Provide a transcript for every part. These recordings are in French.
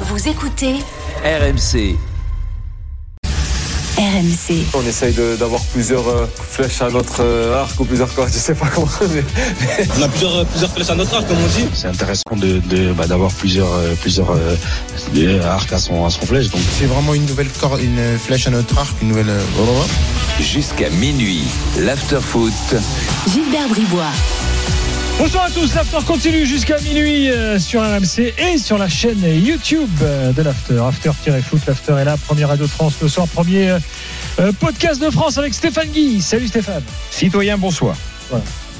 Vous écoutez RMC. RMC. On essaye d'avoir plusieurs euh, flèches à notre euh, arc ou plusieurs cordes, je sais pas comment. mais- On a plusieurs, plusieurs flèches à notre arc, comme on dit. c'est intéressant de, de- bah, d'avoir plusieurs euh, plusieurs euh, euh, arcs à son à son flèche donc C'est vraiment une nouvelle corde, une flèche à notre arc, une nouvelle. euh. Jusqu'à minuit, l'afterfoot. Gilbert Bribois. Bonsoir à tous, l'After continue jusqu'à minuit euh, sur RMC et sur la chaîne YouTube euh, de l'After. After-foot, l'After est là, première radio de France le soir, premier euh, podcast de France avec Stéphane Guy. Salut Stéphane. Citoyen, bonsoir.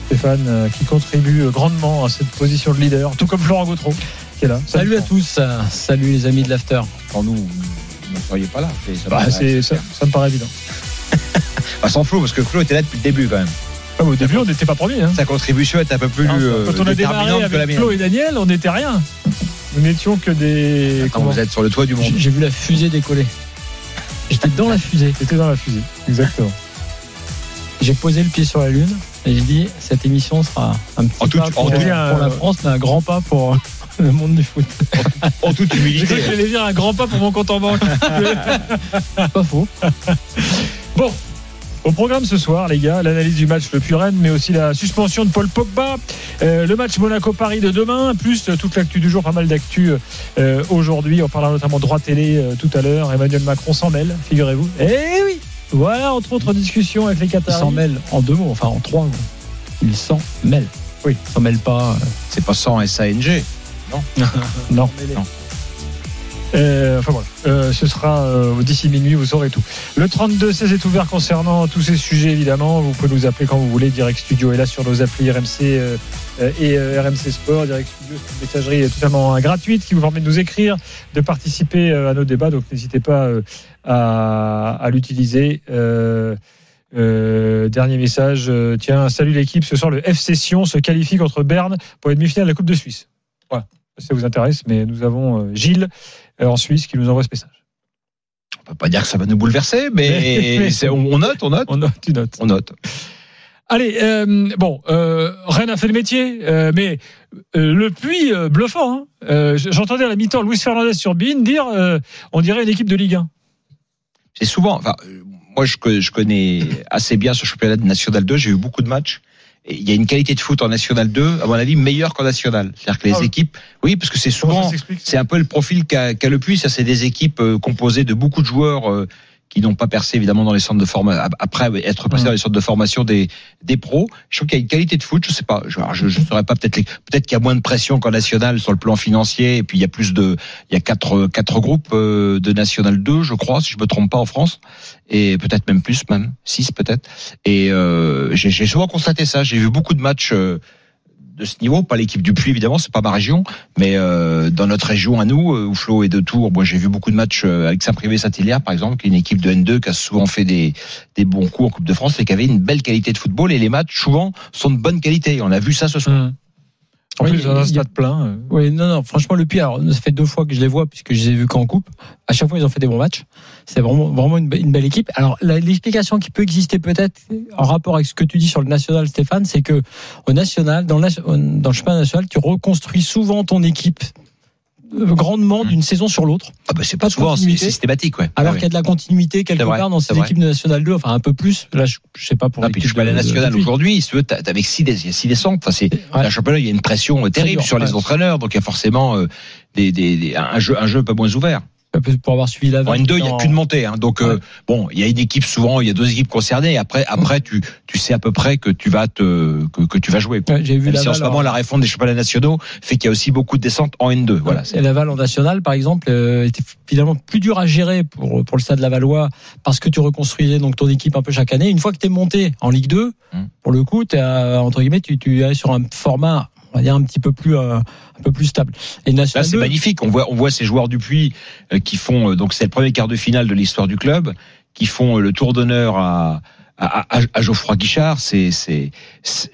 Stéphane euh, qui contribue grandement à cette position de leader, tout comme Florent Gautreau qui est là. Salut à tous. Salut les amis de l'After. Pour nous, vous ne seriez pas là. C'est- ça Bah, me c'est, paraît- ça, ça me paraît évident. Bah, sans Flo, parce que Flo était là depuis le début quand même. Ah, au début, on n'était pas premiers. Hein. Sa contribution est un peu plus euh, Quand on a démarré avec. Flo et Daniel, on n'était rien. Nous n'étions que des. Comment vous êtes sur le toit du monde. J'ai vu la fusée décoller. J'étais dans la fusée. T'étais dans la fusée. Exactement. J'ai posé le pied sur la Lune et j'ai dit cette émission sera un petit En toute- pas pour, en toute- pour la France, mais un grand pas pour le monde du foot. En toute J'ai cru humilité. que j'allais dire un grand pas pour mon compte en banque. Pas faux. Bon, au programme ce soir, les gars, l'analyse du match le plus Rennes, mais aussi la suspension de Paul Pogba, euh, le match Monaco-Paris de demain, plus toute l'actu du jour, pas mal d'actu euh, aujourd'hui. On parlera notamment de droit télé euh, tout à l'heure. Emmanuel Macron s'en mêle, figurez-vous. Eh oui Voilà, entre autres discussions avec les Il Qataris. s'en mêle en deux mots, enfin en trois mots. Il s'en mêle. Oui. Il s'en mêle pas. C'est pas sans SANG. Non. Euh, enfin voilà, Euh, ce sera euh, d'ici minuit, vous saurez tout. Le 32-16 est ouvert concernant tous ces sujets, évidemment. Vous pouvez nous appeler quand vous voulez. Direct Studio est là sur nos applis RMC euh, euh, et RMC Sport. Direct Studio, c'est une messagerie totalement gratuite qui vous permet de nous écrire, de participer à nos débats. Donc n'hésitez pas à, à l'utiliser. Euh, dernier message. tiens, salut l'équipe. Ce soir, le FC Sion se qualifie contre Berne pour une demi-finale de la Coupe de Suisse. Voilà. Ça vous intéresse, mais nous avons euh, Gilles euh, en Suisse qui nous envoie ce message. On peut pas dire que ça va nous bouleverser, mais Mais- c'est- on on note, on note, On note, tu notes. on note. Allez, euh, bon, euh, Rennes a fait le métier, euh, mais le puits bluffant. hein. J'entendais à la mi-temps Luis Fernandez sur Bein dire on dirait une équipe de Ligue 1. C'est souvent. Enfin, moi, je, je connais assez bien ce championnat de National 2. J'ai eu beaucoup de matchs. Il y a une qualité de foot en National 2, à mon avis, meilleure qu'en National. C'est-à-dire que les Ah oui. équipes, oui, parce que c'est souvent, c'est un peu le profil qu'a qu'a le Puy. Ça, c'est des équipes euh, composées de beaucoup de joueurs euh, qui n'ont pas percé évidemment dans les centres de formation. Après être passé dans les centres de formation des des pros, je trouve qu'il y a une qualité de foot. Je sais pas. Je, je, je saurais pas peut-être les- peut-être qu'il y a moins de pression qu'en National sur le plan financier. Et puis il y a plus de, il y a quatre quatre groupes euh, de National 2, je crois, si je me trompe pas en France, et peut-être même plus, même six peut-être. Et euh, j'ai j'ai souvent constaté ça. J'ai vu beaucoup de matchs. euh, de ce niveau, pas l'équipe du Puy évidemment, c'est pas ma région, mais euh, dans notre région à nous, euh, où Flo est de Tours, moi j'ai vu beaucoup de matchs euh, avec Saint-Privé Saint-Hilaire par exemple, qui est une équipe de N2 qui a souvent fait des, des bons coups en Coupe de France et qui avait une belle qualité de football et les matchs souvent sont de bonne qualité. On a vu ça ce soir. En Oui, plus, dans un y a- stade plein. euh, Oui, non, non, franchement, le Puy, alors, ça fait deux fois que je les vois, puisque je les ai vus qu'en coupe. À chaque fois, ils ont fait des bons matchs. C'est vraiment, vraiment une, be- une belle équipe. Alors, l'explication qui peut exister peut-être en rapport avec ce que tu dis sur le national, Stéphane, c'est que au national, dans dans le championnat national, tu reconstruis souvent ton équipe grandement d'une saison sur l'autre. Ah bah c'est Pas souvent, c'est systématique, ouais. Alors Ah qu'il y a de la continuité quelque vrai, part dans ces équipes de National 2, enfin un peu plus. Là, je, je sais pas pour Non, puis championnat de- de- national de Puy. aujourd'hui, si tu veux, t'as- t'as avec six, dé- il y a six descentes. Enfin, c'est Ouais. un championnat, il y a une pression euh, terrible dur, sur les entraîneurs, donc il y a forcément euh, des, des, des- un jeu, un jeu un peu moins ouvert. Pour avoir suivi la En N2, il n'y a qu'une montée. Hein. Donc, euh, bon, il y a une équipe souvent, il y a deux équipes concernées. Et après, après, tu, tu sais à peu près que tu vas te, que, que tu vas jouer. Ouais, J'ai vu si en ce moment, la réforme des championnats nationaux fait qu'il y a aussi beaucoup de descentes en N2. Voilà. Et Laval en national, par exemple, euh, était finalement plus dur à gérer pour, pour le stade Lavallois parce que tu reconstruisais donc ton équipe un peu chaque année. Une fois que tu es monté en Ligue 2, Hum. pour le coup, euh, entre guillemets, tu, tu es sur un format, on va dire, un petit peu plus, euh, un peu plus stable. Et Là, national c'est 2, magnifique. On voit, on voit ces joueurs du Puy euh, qui font, euh, donc c'est le premier quart de finale de l'histoire du club, qui font euh, le tour d'honneur à, à, à, à Geoffroy Guichard. C'est, c'est, c'est-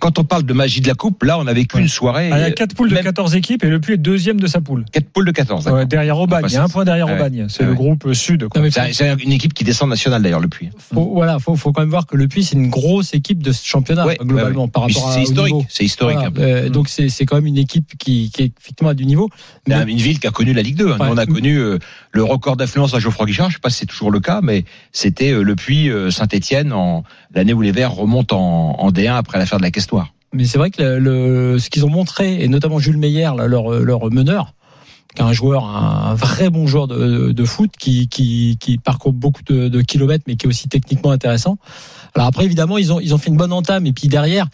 quand, on parle de magie de la coupe, là, on a vécu une soirée. Ah, il y a 4 poules de même 14 équipes et le Puy est deuxième de sa poule. 4 poules de 14. d'accord. Ouais, derrière Aubagne. Bah, Il y a un point derrière ouais. Aubagne. C'est Ouais. le groupe sud. Non, mais C'est une équipe qui descend nationale d'ailleurs, le Puy. faut, voilà, faut, faut quand même voir que le Puy c'est une grosse équipe de ce championnat Ouais, globalement ouais, ouais. par rapport à C'est historique. C'est historique. Voilà, un peu. euh, donc c'est quand même une équipe qui, qui est effectivement à du niveau. Mais- une ville qui a connu la Ligue 2. hein. Nous, on a connu euh, le record d'affluence à Geoffroy Guichard. Je sais pas si c'est toujours le cas, mais c'était euh, le Puy Saint-Étienne en l'année où les Verts remontent en, en D1 après l'affaire de la Questoire. Mais c'est vrai que ce qu'ils ont montré, et notamment Jules Meyer, leur, leur meneur, un joueur, un vrai bon joueur de, de foot, qui, qui, qui parcourt beaucoup de, kilomètres, mais qui est aussi techniquement intéressant. Alors après, évidemment, ils ont, ils ont fait une bonne entame, et puis derrière,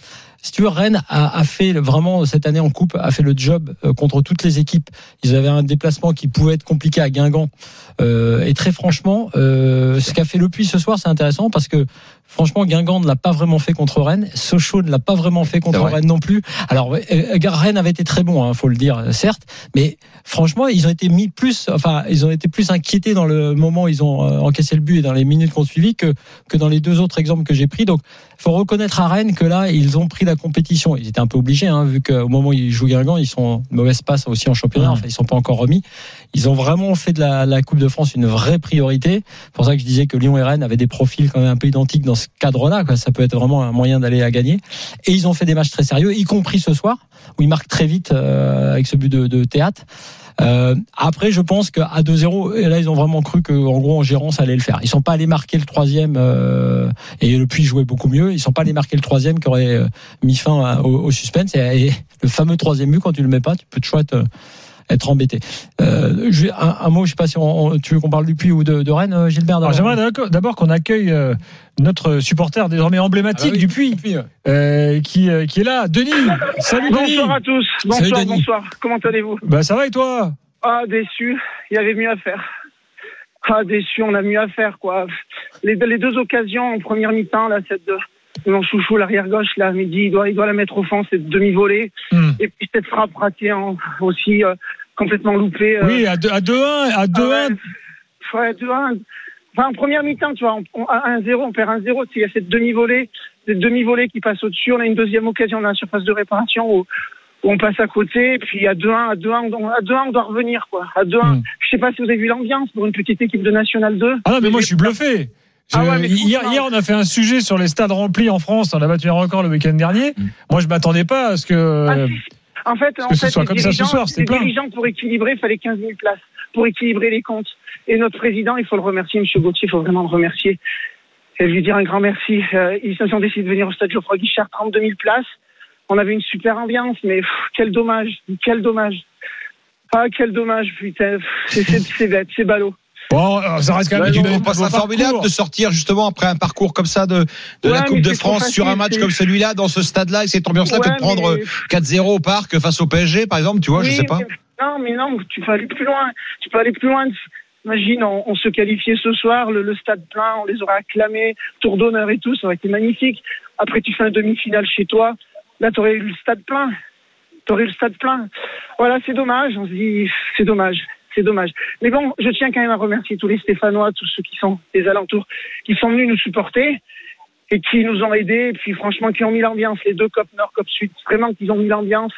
si Rennes a, a fait vraiment cette année en coupe, a fait le job euh, contre toutes les équipes. Ils avaient un déplacement qui pouvait être compliqué à Guingamp. Euh, et très franchement, euh, ce qu'a fait Le Puy ce soir, c'est intéressant parce que franchement, Guingamp ne l'a pas vraiment fait contre Rennes. Sochaux ne l'a pas vraiment fait contre vrai. Rennes non plus. Alors, euh, euh, Rennes avait été très bon, hein, faut le dire, certes, mais franchement, ils ont été mis plus, enfin, ils ont été plus inquiétés dans le moment où ils ont euh, encaissé le but et dans les minutes qu'on suivi que que dans les deux autres exemples que j'ai pris. Donc, faut reconnaître à Rennes que là, ils ont pris la compétition. Ils étaient un peu obligés, hein, vu qu'au moment où ils jouent Guingamp, ils sont de mauvaise passe aussi en championnat. Enfin, ils sont pas encore remis. Ils ont vraiment fait de la, la Coupe de France une vraie priorité. C'est pour ça que je disais que Lyon et Rennes avaient des profils quand même un peu identiques dans ce cadre-là. quoi. Ça peut être vraiment un moyen d'aller à gagner. Et ils ont fait des matchs très sérieux, y compris ce soir, où ils marquent très vite euh, avec ce but de, de théâtre. Euh, après, je pense qu'à 2-0, et là, ils ont vraiment cru que, en gros, en gérant, ça allait le faire. Ils sont pas allés marquer le troisième, euh, et le Puy jouait beaucoup mieux. Ils sont pas allés marquer le troisième qui aurait euh, mis fin au, suspense. Et, et le fameux troisième but, quand tu le mets pas, tu peux toujours être, être embêté. Euh, je un, un mot, je sais pas si on- on- tu veux qu'on parle du Puy ou de, de Rennes, euh, Gilbert. J'aimerais d'abord- qu'on accueille euh, notre supporter désormais emblématique Ah bah oui. du Puy, euh, qui, euh, qui est là. Denis Salut Denis Bonsoir à tous. Bonsoir, bonsoir. Comment allez-vous? Bah ça va et toi? Ah, déçu. Il y avait mieux à faire. Ah, déçu, on a mieux à faire, quoi. Les, les deux occasions en première mi-temps, là, cette mon chouchou, l'arrière gauche, là, Midi, il doit, il doit la mettre au fond, cette demi-volée. Hmm. Et puis cette frappe ratée en- aussi, euh, complètement loupée. euh, Oui, à 2-1, à 2-1, à 2-1. Ah ouais, 2-1. Enfin, en première mi-temps, tu vois, on, on- à 1-0, on perd 1-0. Il y a cette demi-volée, cette demi-volée qui passe au-dessus. On a une deuxième occasion dans la surface de réparation où, où on passe à côté. Et puis à 2-1, à 2-1, on, à 2-1, on doit revenir, quoi. À 2-1. Hmm. Je sais pas si vous avez vu l'ambiance pour une petite équipe de National 2. Ah non, mais moi je suis bluffé. Je- Ah ouais, hier, hier, on a fait un sujet sur les stades remplis en France. On a battu un record le week-end dernier. Mm. Moi, je m'attendais pas à ce que. Ah, si. En fait, en fait, soit les comme ça ce dirigeants- soir, c'était les plein. dirigeants, pour équilibrer, il fallait 15 000 places. Pour équilibrer les comptes. Et notre président, il faut le remercier, M. Gauthier, il faut vraiment le remercier. Et lui dire un grand merci. Euh, ils se sont décidés de venir au stade Geoffroy Guichard, 32 000 places. On avait une super ambiance, mais pff, quel dommage, quel dommage. Ah, quel dommage, putain. C'est bête, c'est ballot. Bon, alors, ça reste quand même Mais tu une- trouves pas ça formidable parcours. de sortir justement après un parcours comme ça de, de la Ouais, Coupe de France sur un match comme celui-là, dans ce stade-là, et cette ambiance-là, que Ouais, de prendre mais- 4-0 au parc face au PSG, par exemple, tu vois, je Oui, sais pas. mais- Non, mais non, tu peux aller plus loin. Tu peux aller plus loin. Imagine, on, on se qualifiait ce soir, le, le stade plein, on les aurait acclamés, tour d'honneur et tout, ça aurait été magnifique. Après, tu fais un demi-finale chez toi. Là, tu aurais eu le stade plein. Tu aurais eu le stade plein. Voilà, c'est dommage. On se dit, c'est dommage. C'est dommage. Mais bon, je tiens quand même à remercier tous les Stéphanois, tous ceux qui sont des alentours, qui sont venus nous supporter et qui nous ont aidés. Et puis, franchement, qui ont mis l'ambiance. Les deux COP Nord, COP Sud, vraiment, qu'ils ont mis l'ambiance.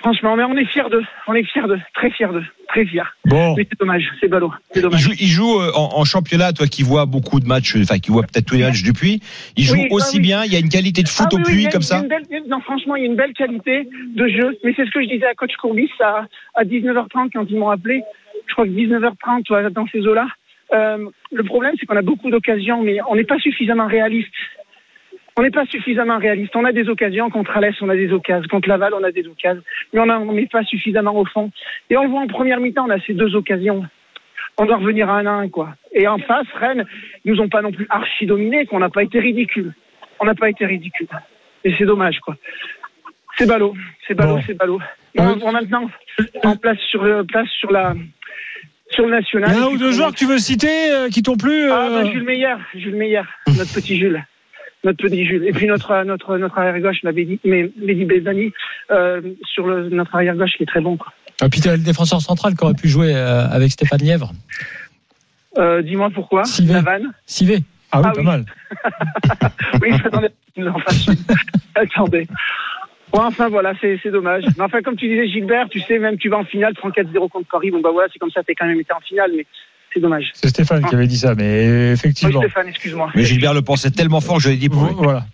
Franchement, mais on est fiers d'eux. On est fiers d'eux. Très fiers d'eux. Très fiers. Bon. Mais c'est dommage. C'est ballot. C'est Il dommage. joue, il joue euh, en, en championnat, toi qui vois beaucoup de matchs, enfin qui vois peut-être tous les matchs du Puy. Il joue Oui, bah aussi oui. bien. Il y a une qualité de foot Ah au oui, a- comme ça. belle- non, franchement, il y a une belle qualité de jeu. Mais c'est ce que je disais à coach Courbis à, à 19h30 quand ils m'ont appelé. Je crois que 19h30, tu vois, dans ces eaux-là. Euh, le problème, c'est qu'on a beaucoup d'occasions, mais on n'est pas suffisamment réaliste. On n'est pas suffisamment réaliste. On a des occasions contre Alès, on a des occasions. Contre Laval, on a des occasions. Mais on a- on n'est pas suffisamment au fond. Et on le voit en première mi-temps, on a ces deux occasions. On doit revenir à un à un, quoi. Et en face, Rennes, ils nous ont pas non plus archi dominés, qu'on n'a pas été ridicule. On n'a pas été ridicule. Et c'est dommage, quoi. C'est ballot, c'est ballot, Bon. c'est ballot. Bon, bon, maintenant, en place sur, euh, place sur la, sur le Il national. y a un ou deux joueurs que tu veux citer euh, qui t'ont plu Ah, euh, bah, Jules Meyer, Jules Meyer, notre petit Jules. Notre petit Jules. Et puis notre, notre, notre arrière-gauche, l'avait dit, mais Mehdi Bezani, euh, sur le, notre arrière-gauche, qui est très bon, quoi. Et puis t'as le défenseur central qui aurait pu jouer euh, avec Stéphane Lièvre. Euh, dis-moi pourquoi. Vanne. Sivé. Ah oui, Ah pas oui. mal. Oui, attendez, je nous en fasse une. attendez. Bon, enfin voilà, c'est c'est dommage. Mais enfin, comme tu disais, Gilbert, tu sais, même tu vas en finale, 34-0 contre Paris. Bon bah voilà, c'est comme ça, t'es quand même été en finale, mais c'est dommage. C'est Stéphane qui avait dit ça, mais Oui, effectivement. Stéphane, excuse-moi. Mais Gilbert le pensait tellement fort que je l'ai dit pour lui. Voilà.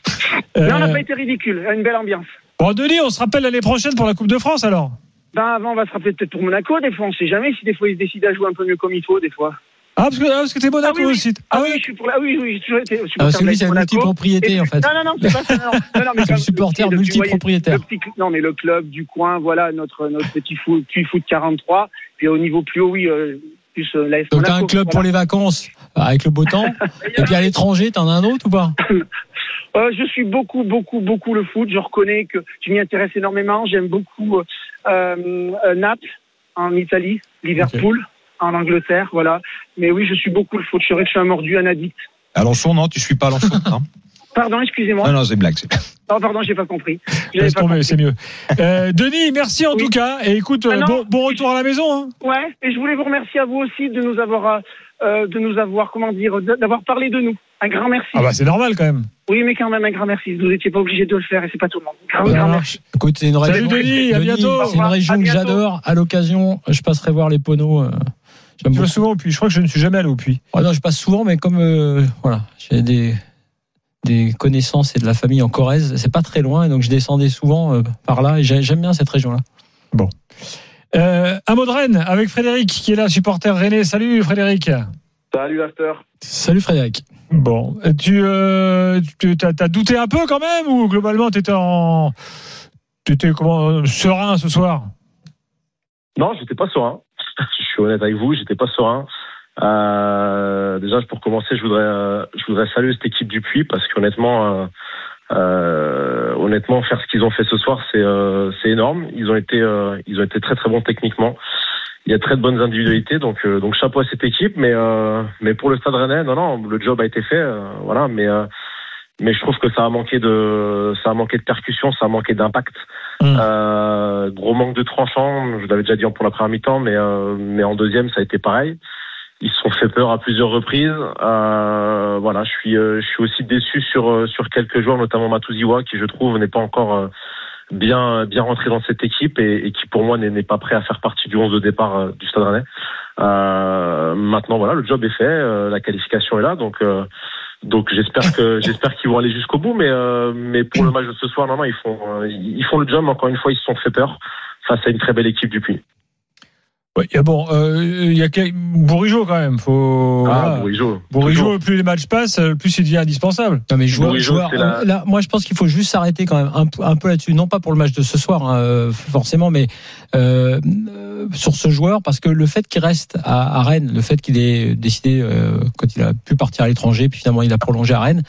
Mais on n'a Euh, pas été ridicule, une belle ambiance. Bon, Denis, on se rappelle l'année prochaine pour la Coupe de France alors Ben avant, on va se rappeler peut-être pour Monaco, des fois, on sait jamais si des fois ils se décident à jouer un peu mieux comme il faut, des fois. Ah, parce que, ah, parce que t'es Monaco Ah oui, oui. aussi. Ah, Ah oui, oui, je suis pour la... ah oui, oui, j'ai toujours été Ah, supporter parce que de lui, c'est une Monaco. multipropriété, en fait. Non, non, non, c'est pas ça. Non, non, non, mais C'est le supporter multipropriétaire. non, mais le club du coin, voilà, notre, notre petit foot, petit foot 43. Puis au niveau plus haut, oui, euh, plus euh, l'AS Donc t'as un club pour les vacances euh, avec le beau temps. Et puis à l'étranger, t'en as un autre ou pas? Euh, je suis beaucoup, beaucoup, beaucoup le foot. Je reconnais que je m'y intéresse énormément. J'aime beaucoup euh, euh, Naples en Italie, Liverpool en Angleterre, voilà. Mais oui, je suis beaucoup le foot. Je serais que je suis un mordu, un addict. Alençon, non, tu suis pas Alençon. Non, Pardon, excusez-moi. non, non, c'est une blague. Non, pardon, j'ai pas compris. Laisse pas tomber, compris. c'est mieux. Euh, Denis, merci en Oui. tout cas. Et écoute, Ah euh, non. bon, bon retour à la maison. Hein. Ouais, et je voulais vous remercier à vous aussi de nous avoir, euh, de nous avoir, comment dire, d'avoir parlé de nous. Un grand merci. Ah bah c'est normal quand même. Oui, mais quand même un grand merci. Vous n'étiez pas obligé de le faire et c'est pas tout le monde. Grand, Ça grand marche. merci. Écoute, c'est une Salut région. Denis, à bientôt. C'est une région que j'adore. À l'occasion, je passerai voir les poneaux. euh, vas beaucoup. souvent au puits. Je crois que je ne suis jamais allé au puits. Ouais, non, je passe souvent, mais comme euh, voilà, j'ai des des connaissances et de la famille en Corrèze, c'est pas très loin, et donc je descendais souvent euh, par là, et j'ai- j'aime bien cette région-là. Euh, un mot de Rennes avec Frédéric qui est là, supporter René. Salut Frédéric. Salut After. Salut Frédéric. Bon, tu, euh, tu as, t'as douté un peu quand même ou globalement t'étais en, t'étais comment euh, serein ce soir? Non, j'étais pas serein. je suis honnête avec vous, j'étais pas serein. Euh, déjà, pour commencer, je voudrais, euh, je voudrais saluer cette équipe du Puy parce qu'honnêtement, euh, euh, honnêtement, faire ce qu'ils ont fait ce soir, c'est, euh, c'est énorme. Ils ont été, euh, ils ont été très très bons techniquement. Il y a très de bonnes individualités, donc euh, donc chapeau à cette équipe. Mais euh, mais pour le Stade Rennais, non non, le job a été fait, voilà. Mais euh, mais je trouve que ça a manqué de ça a manqué de percussion, ça a manqué d'impact. Mm. Euh, gros manque de tranchant, je l'avais déjà dit pour la première mi-temps, mais euh, mais en deuxième ça a été pareil. Ils se sont fait peur à plusieurs reprises. Euh, voilà, je suis euh, je suis aussi déçu sur euh, sur quelques joueurs, notamment Matuziwa, qui je trouve n'est pas encore euh, bien bien rentré dans cette équipe et, et qui pour moi n'est pas prêt à faire partie du 11 de départ euh, du Stade Rennais. Euh, maintenant voilà, le job est fait, euh, la qualification est là, donc euh, donc j'espère que j'espère qu'ils vont aller jusqu'au bout, mais euh, mais pour le match de ce soir, non non, ils font ils font le job. mais Encore une fois, ils se sont fait peur face à une très belle équipe du Puy. Oui, il y a bon, euh, il y a quel- Bourigeau quand même. Faut. Ah. Bourigeau. Bourigeau, plus les matchs passent, euh, plus il devient indispensable. Non mais joueur, Bourigeau, joueur, c'est la- euh, là, moi je pense qu'il faut juste s'arrêter quand même un, peu- un peu là-dessus, non pas pour le match de ce soir hein, euh, forcément, mais euh, euh, sur ce joueur parce que le fait qu'il reste à, à Rennes, le fait qu'il ait décidé euh, quand il a pu partir à l'étranger, puis finalement il a prolongé à Rennes,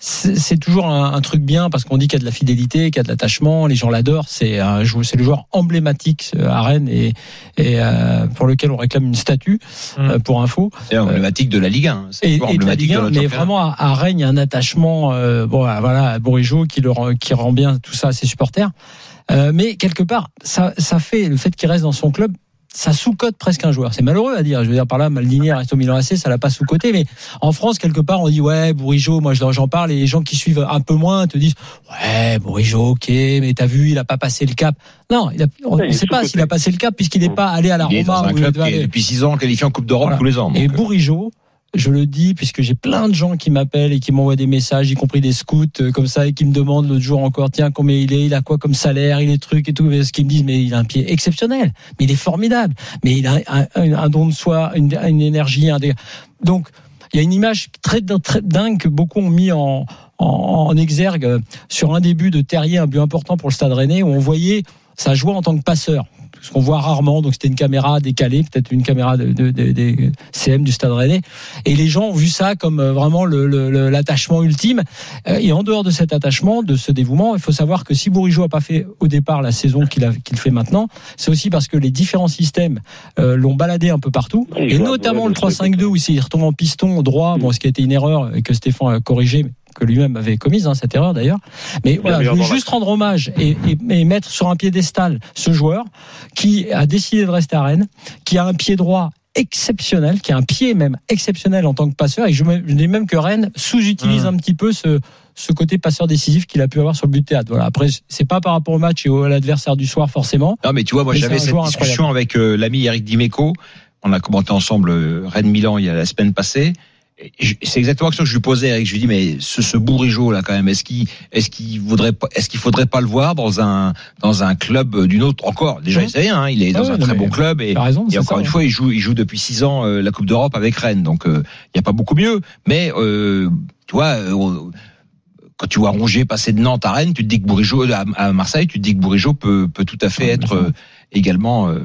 c'est toujours un, un truc bien parce qu'on dit qu'il y a de la fidélité, qu'il y a de l'attachement, les gens l'adorent, c'est un jou- c'est le joueur emblématique euh, à Rennes et, et euh, pour lequel on réclame une statue Mm. euh, pour info. C'est emblématique de la Ligue 1. C'est Et, de la Ligue de 1, notre mais vraiment à, à Rennes, il y a un attachement, euh, bon, voilà, à Bourigeau qui le rend, qui rend bien tout ça à ses supporters. Euh, mais quelque part, ça, ça fait le fait qu'il reste dans son club, ça sous-cote presque un joueur. C'est malheureux à dire. Je veux dire par là, Maldini reste au Milan AC, ça l'a pas sous-coté. Mais en France, quelque part, on dit ouais, Bourigeau. Moi, j'en parle et les gens qui suivent un peu moins te disent ouais, Bourigeau, ok, mais t'as vu, il a pas passé le cap. Non, il a, on ne sait pas s'il a passé le cap puisqu'il n'est pas allé à la Il est dans Roma. un club qui est depuis 6 ans qualifié en Coupe d'Europe Voilà. tous les ans. Et donc, euh, Bourigeau, je le dis puisque j'ai plein de gens qui m'appellent et qui m'envoient des messages, y compris des scouts euh, comme ça, et qui me demandent l'autre jour encore, tiens, combien il est, il a quoi comme salaire, il est truc et tout, ce qu'ils me disent, mais il a un pied exceptionnel, mais il est formidable, mais il a un, don de soi, une, énergie, un donc il y a une image très, très dingue que beaucoup ont mis en, en, en exergue euh, sur un début de Terrier, un but important pour le Stade Rennais, où on voyait sa joie en tant que passeur. Ce qu'on voit rarement, donc c'était une caméra décalée, peut-être une caméra de, de- de- des CM du Stade Rennais, et les gens ont vu ça comme euh, vraiment l'attachement ultime. Euh, Et en dehors de cet attachement, de ce dévouement, il faut savoir que si Bourigeau a pas fait au départ la saison qu'il fait maintenant, c'est aussi parce que les différents systèmes euh, l'ont baladé un peu partout, et notamment le Bourg, 3-5-2 où il retombe en piston droit, bon, ce qui a été une erreur et que Stéphane a corrigé que lui-même avait commise, hein, cette erreur d'ailleurs. Mais voilà, je juste rendre hommage et, et- et mettre sur un piédestal ce joueur qui a décidé de rester à Rennes, qui a un pied droit exceptionnel, qui a un pied même exceptionnel en tant que passeur. Et je, dis même que Rennes sous-utilise Mmh. un petit peu ce, ce côté passeur décisif qu'il a pu avoir sur le but de théâtre. Voilà. Après, c'est pas par rapport au match et au- à l'adversaire du soir forcément. Non, mais tu vois, moi j'avais cette discussion avec euh, l'ami Eric Dimeco. On a commenté ensemble euh, Rennes-Milan il y a la semaine passée. C'est exactement la question que je lui posais, Eric. Je lui dis, mais ce, ce Bourigeau là, quand même, est-ce qu'il, est-ce qu'il voudrait pas, est-ce qu'il faudrait pas le voir dans un, dans un club euh, d'une autre encore Déjà, il sait rien. hein, il est dans Ah ouais, un très bon club et, raison. et encore ça, une ouais. fois, il joue, il joue depuis six ans euh, la Coupe d'Europe avec Rennes. Donc, euh, il n'y a pas beaucoup mieux. Mais, euh, tu vois, euh, quand tu vois Rongier passer de Nantes à Rennes, tu te dis que Bourigeau, à, à Marseille, tu te dis que Bourigeau peut, peut tout à fait être euh, également, euh,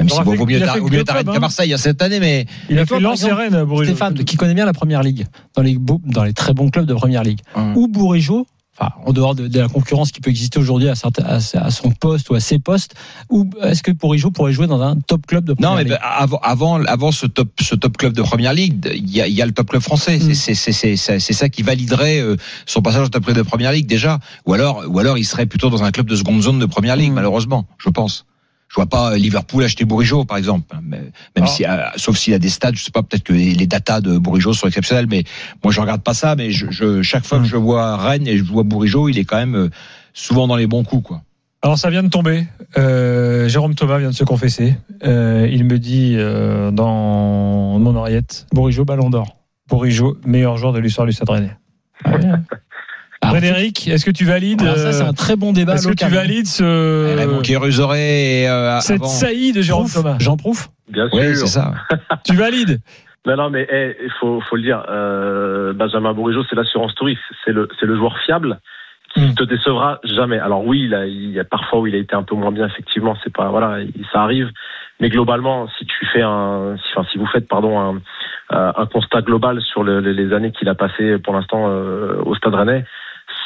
même si bon, vaut mieux hein. Marseille cette année, mais Il a fait Lens et Rennes. Stéphane, qui connaît bien la première ligue, dans les, dans les très bons clubs de première ligue, ou Bourigeau, enfin, en dehors de, de la concurrence qui peut exister aujourd'hui à, à, à son poste ou à ses postes, ou est-ce que Bourigeau pourrait jouer dans un top club de première non, mais ligue? bah, avant, avant, avant ce top, ce top club de première ligue, il y a, il y a le top club français. Mm. C'est, ça qui validerait euh, son passage au top club de première ligue déjà. Ou alors, ou alors, il serait plutôt dans un club de seconde zone de première ligue, Mm. malheureusement, je pense. Je vois pas Liverpool acheter Bourigeau, par exemple. Même Ah. si, euh, sauf s'il a des stades, je sais pas, peut-être que les, les datas de Bourigeau sont exceptionnelles, mais moi je regarde pas ça. Mais je, je- chaque fois que je vois Rennes et je vois Bourigeau, il est quand même euh, souvent dans les bons coups, quoi. Alors ça vient de tomber. Euh, Jérôme Thomas vient de se confesser. Euh, il me dit euh, dans mon oreillette, Bourigeau Ballon d'Or. Bourigeau meilleur joueur de l'histoire du Stade Rennais. Ah Frédéric, est-ce que tu valides alors ça, c'est euh, un très bon débat Est-ce que tu valides ce Raymond Kérusoré et euh, cette avant. saillie de Jérôme Thomas? Jean Prouve Bien sûr. Oui, c'est ça. Tu valides? Non, non, mais eh, il faut, faut le dire. Euh, Benjamin Bourigeau, c'est l'assurance touriste. C'est le, c'est le joueur fiable qui Mm. te décevra jamais. Alors oui, il, a, il y a parfois où il a été un peu moins bien, effectivement. C'est pas voilà, il- ça arrive. Mais globalement, si tu fais un, si, enfin, si vous faites pardon un, euh, un constat global sur le- les, les années qu'il a passées pour l'instant euh, au Stade Rennais,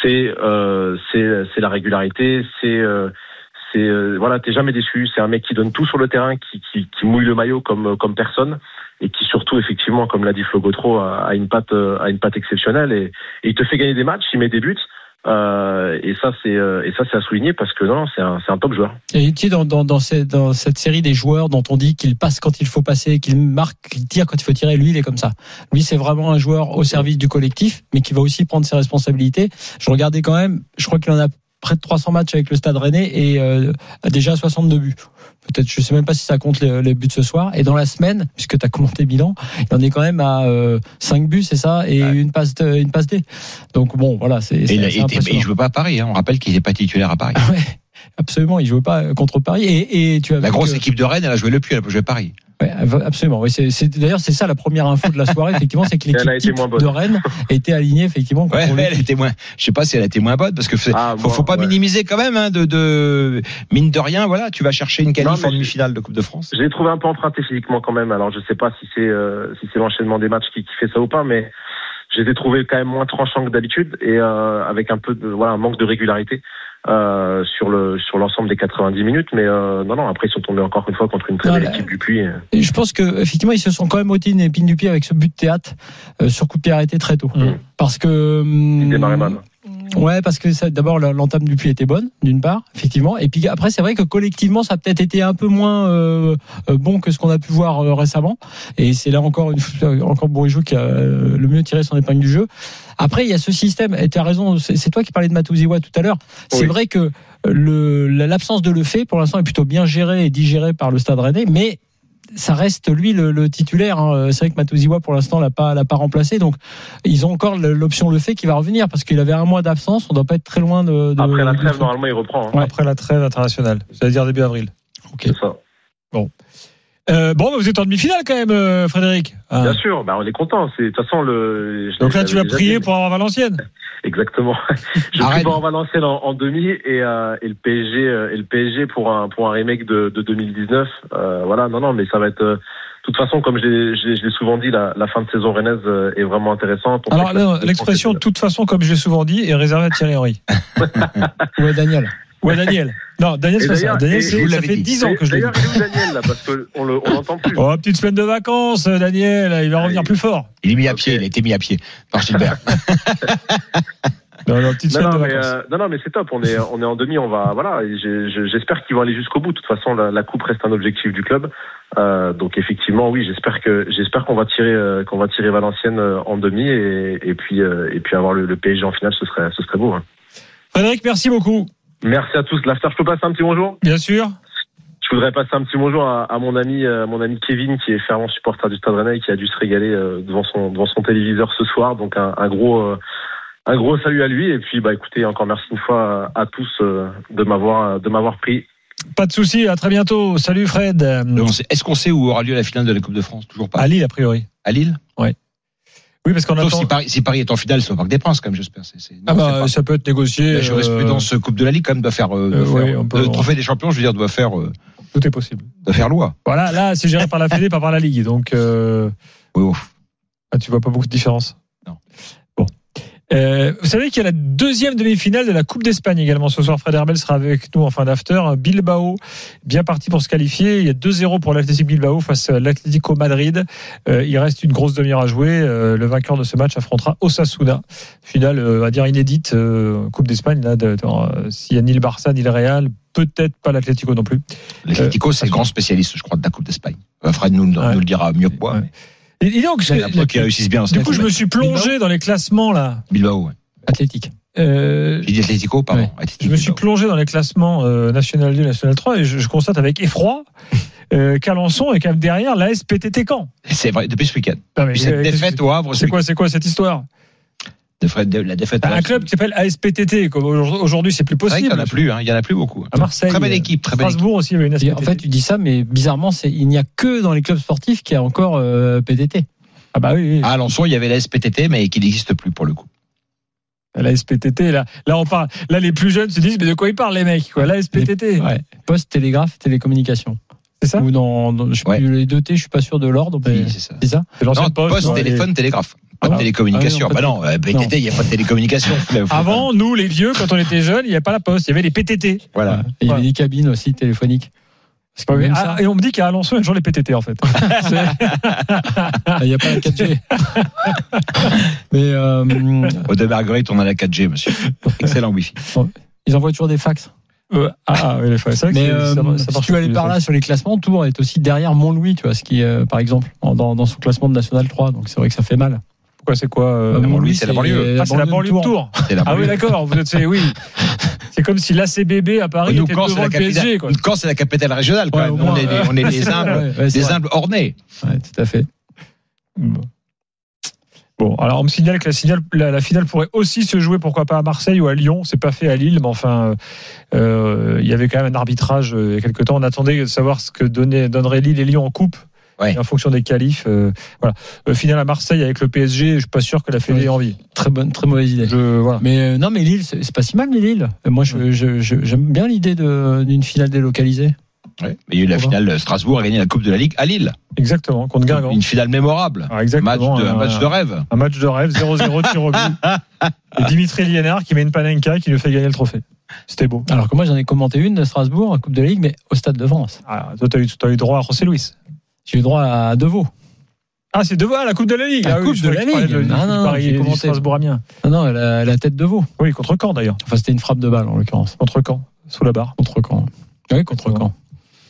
c'est euh, c'est la régularité, c'est euh, c'est euh, voilà, t'es jamais déçu. C'est un mec qui donne tout sur le terrain, qui, qui, mouille le maillot comme comme personne et qui surtout effectivement, comme l'a dit Flo Gautreau, a, a une patte euh, a une patte exceptionnelle et, et il te fait gagner des matchs, il met des buts. Euh, et ça c'est euh, et ça c'est à souligner parce que non c'est un un top joueur. Et tu sais, dans, dans, dans, cette, série des joueurs dont on dit qu'il passe quand il faut passer, qu'il marque, qu'il tire quand il faut tirer, lui, il est comme ça. Lui, c'est vraiment un joueur au service du collectif, mais qui va aussi prendre ses responsabilités. Je regardais quand même, je crois qu'il en a près de 300 matchs avec le Stade Rennais et euh, déjà 62 buts. Peut-être, je sais même pas si ça compte les, les buts ce soir. Et dans la semaine, puisque tu as commenté bilan, il en est quand même à euh, 5 buts, c'est ça, et une passe de, une passe D. Donc bon, voilà, c'est Et été- impressionnant. il joue pas à Paris. Hein. On rappelle qu'il n'est pas titulaire à Paris. Ouais, absolument, il jouait pas contre Paris. Et, et tu as La grosse que- équipe de Rennes, elle a joué le plus, elle a joué Paris. Ouais, absolument. Oui, c'est, c'est- d'ailleurs, c'est ça la première info de la soirée, effectivement, c'est que l'équipe de Rennes était alignée, effectivement. Ouais, elle était moins. Je sais pas si elle a été moins bonne parce que Ah, faut, pas ouais. minimiser quand même. Hein, de, de mine de rien, voilà, tu vas chercher une qualif en demi-finale de Coupe de France. Je l'ai trouvé un peu emprunté physiquement quand même. Alors je sais pas si c'est euh, si c'est l'enchaînement des matchs qui, qui fait ça ou pas, mais je les ai trouvés quand même moins tranchants que d'habitude et euh, avec un peu de voilà un manque de régularité euh, sur le sur l'ensemble des 90 minutes. Mais euh, non non après ils sont tombés encore une fois contre une très belle équipe du Puy. Et je pense que effectivement, ils se sont quand même ôté une épine du pied avec ce but de théâtre euh, sur coup de pied arrêté très tôt. Mm. Parce que. hum, Ils démarraient mal. Ouais, parce que ça- d'abord l'entame du puits était bonne, d'une part, effectivement, et puis après c'est vrai que collectivement ça a peut-être été un peu moins euh, euh, bon que ce qu'on a pu voir euh, récemment, et c'est là encore une encore Bourigeau qui a euh, le mieux tiré son épingle du jeu. Après il y a ce système, et tu as raison, c'est toi qui parlais de Matouziwa tout à l'heure. C'est Oui. vrai que l'absence de le fait pour l'instant est plutôt bien gérée et digérée par le Stade Rennais, mais ça reste lui le, le titulaire. hein. C'est vrai que Matouziwa pour l'instant l'a pas l'a pas remplacé, donc ils ont encore l'option le fait qui va revenir parce qu'il avait un mois d'absence. On doit pas être très loin de. de- Après la trêve normalement il reprend. hein. Ouais. après la trêve internationale, c'est-à-dire début avril. C'est ça. Euh, bon, bah, vous êtes en demi-finale quand même, euh, Frédéric. Ah. Bien sûr, bah on est content. C'est de toute façon le. je Donc là, tu vas prier dit. pour avoir Valenciennes. Exactement. Je Arrête. suis pas en Valenciennes en, en demi et, euh, et le PSG euh, et le PSG pour un pour un remake de, de 2019. Euh, voilà, non non, mais ça va être. euh, de toute façon, comme je l'ai- je l'ai je l'ai souvent dit, la, la fin de saison rennaise est vraiment intéressante. On Alors, l'expression de toute façon, comme je l'ai souvent dit, est réservée à Thierry Henry. Ouais, Daniel. Ou à Daniel. Non, Daniel, c'est pas ça. Daniel, et c'est- vous ça l'avez fait dit. 10 ans que je l'ai dit. D'ailleurs, il est où Daniel là Parce que on le on l'entend plus. Oh, petite semaine de vacances, euh, Daniel, il va revenir plus fort. Il est mis à pied, il a été mis à pied par Gilbert. Non, non, petite Non, semaine non, de mais, vacances. euh, non, non, mais c'est top. On est, on est en demi. On va, voilà. J'espère qu'ils vont aller jusqu'au bout. De toute façon, la, la coupe reste un objectif du club. Euh, donc effectivement, oui, j'espère que j'espère qu'on va tirer euh, qu'on va tirer Valenciennes en demi et, et puis euh, et puis avoir le, le PSG en finale, ce serait ce serait beau. hein. Frédéric, merci beaucoup. Merci à tous. L'after, je peux passer un petit bonjour Bien sûr. Je voudrais passer un petit bonjour à, à mon ami euh, mon ami Kevin qui est fervent supporter du Stade Rennais et qui a dû se régaler euh, devant son devant son téléviseur ce soir. Donc un, un gros euh, un gros salut à lui et puis bah écoutez encore merci une fois à, à tous de m'avoir de m'avoir pris. Pas de souci. À très bientôt. Salut Fred. Est-ce qu'on sait où aura lieu la finale de la Coupe de France? Toujours pas. À Lille, a priori. À Lille? Oui, parce qu'on attend. si Paris, si Paris est en finale, c'est au Parc des Princes, quand même, j'espère. C'est- c'est- non, Ah bah, ça peut être négocié. La jurisprudence euh, Coupe de la Ligue, quand même, doit faire. euh, doit euh, faire- oui, peut- le trophée des champions, je veux dire, doit faire, euh, Tout est possible. doit faire loi. Voilà, là, c'est géré par la Fédé, pas par la Ligue. Donc, euh, Oui, ouf. ah, tu vois pas beaucoup de différence. Non. Euh, vous savez qu'il y a la deuxième demi-finale de la Coupe d'Espagne également. Ce soir, Fred Hermel sera avec nous en fin d'after. Bilbao, bien parti pour se qualifier. Il y a 2-0 pour l'Athletic Bilbao face à l'Atlético Madrid. Euh, il reste une grosse demi-heure à jouer. Euh, le vainqueur de ce match affrontera Osasuna. Finale, on va dire inédite, Coupe d'Espagne. De- de- s'il y a ni le Barça ni le Real, peut-être pas l'Atlético non plus. L'Atlético, c'est le grand spécialiste, je crois, de la Coupe d'Espagne. Fred nous, nous Ouais. le dira mieux que moi. Ouais. mais Et donc, qui réussissent bien. du coup, je me suis plongé dans les classements là. Bilbao, ouais. Athlétique. Euh, J'ai dit Atlético, pardon. Ouais. Je me suis plongé dans les classements euh, National 2, National 3 et je, je constate avec effroi euh, qu'Alençon est quand même derrière la SPTT Caen. C'est vrai, depuis ce week-end. Cette euh, défaite au Havre, C'est quoi, c'est quoi cette histoire? De La défaite. Un club qui s'appelle ASPTT. Aujourd'hui, c'est plus possible. n'y en a plus, hein. il y en a plus beaucoup. À Marseille, Très belle euh, équipe, très belle équipe. Strasbourg aussi, il une Et SPTT. en fait, tu dis ça, mais bizarrement, il n'y a que dans les clubs sportifs qu'il y a encore euh, PDT. ah bah oui, oui. À Alençon, il y avait la SPTT, mais qui n'existe plus pour le coup. la SPTT. Là, là, on parle. Là, les plus jeunes se disent, mais de quoi ils parlent les mecs quoi La SPTT, Ouais. Poste, télégraphe, télécommunication. c'est ça Ou dans, dans- je sais Ouais. les deux T, je suis pas sûr de l'ordre. Oui, c'est ça. C'est ça Non, poste. téléphone, télégraphe. Pas de Ah, télécommunication. ah oui, bah non, euh, PTT, il n'y a pas de télécommunication. les- Avant, nous, les vieux, quand on était jeunes, il n'y avait pas la poste, il y avait les PTT. Voilà. Il y avait des cabines aussi téléphoniques. C'est pas Mais, même ah, ça. et on me dit qu'à Alençon, il y a toujours les PTT en fait. Ah, Il n'y a pas la 4G. mais euh, Au de Marguerite, on a la 4G, monsieur. Excellent Wi-Fi. ils envoient toujours des fax. Euh, ah, oui, c'est vrai que Mais c'est- euh, ça, ça si tu veux aller plus, par là sur les classements, Tours est aussi derrière Montlouis, tu vois, ce qui, euh, par exemple, dans son classement de National 3. Donc c'est vrai que ça fait mal. C'est quoi euh, Euh, Montlouis, c'est la banlieue. Ah, c'est la banlieue de Tours. Ah oui, d'accord. Vous êtes, c'est- oui. C'est comme si l'ACBB à Paris Nous, était devant la le PSG. Quoi. quand c'est la capitale régionale, quand Ouais, même. au on, moins, est des, on est des humbles, Ouais, des humbles ornés. Ouais, tout à fait. Bon, alors on me signale que la, signale- la, la finale pourrait aussi se jouer, pourquoi pas à Marseille ou à Lyon. C'est pas fait à Lille, mais enfin, euh, il y avait quand même un arbitrage euh, il y a quelque temps. On attendait de savoir ce que donnait, donnerait Lille et Lyon en coupe. Ouais. Et en fonction des qualifs, euh, voilà. Euh, finale à Marseille avec le PSG, je suis pas sûr que la Fédé ait envie. Très bonne, très mauvaise idée. Je, voilà. Mais euh, non, mais Lille, c'est pas si mal, mais Lille. Euh, Moi, je- je- je- j'aime bien l'idée d'une finale délocalisée. Ouais. Mais il y a eu la finale, Strasbourg a gagné la Coupe de la Ligue à Lille. Exactement, contre Guingamp. Une finale mémorable. Match exactement. de, un un- match de rêve. Un match de rêve, 0-0 tir au but. Et Dimitri Liénard qui met une panenka qui lui fait gagner le trophée. C'était beau. Alors que moi, j'en ai commenté une de Strasbourg, en Coupe de la Ligue, mais au Stade de France. Ah, toi, t'as eu, t'as eu droit à José Luis. J'ai eu droit à Deveau. Ah, c'est devant la Coupe de la Ligue. La ah, Coupe de la Ligue. de- Non, non, Paris- j'ai. Strasbourg Amiens. Non, non, la, la tête de veau. Oui, contre Caen d'ailleurs. Enfin, c'était une frappe de balle, en l'occurrence. Contre Caen, sous la barre. Contre Caen. Oui, contre Caen.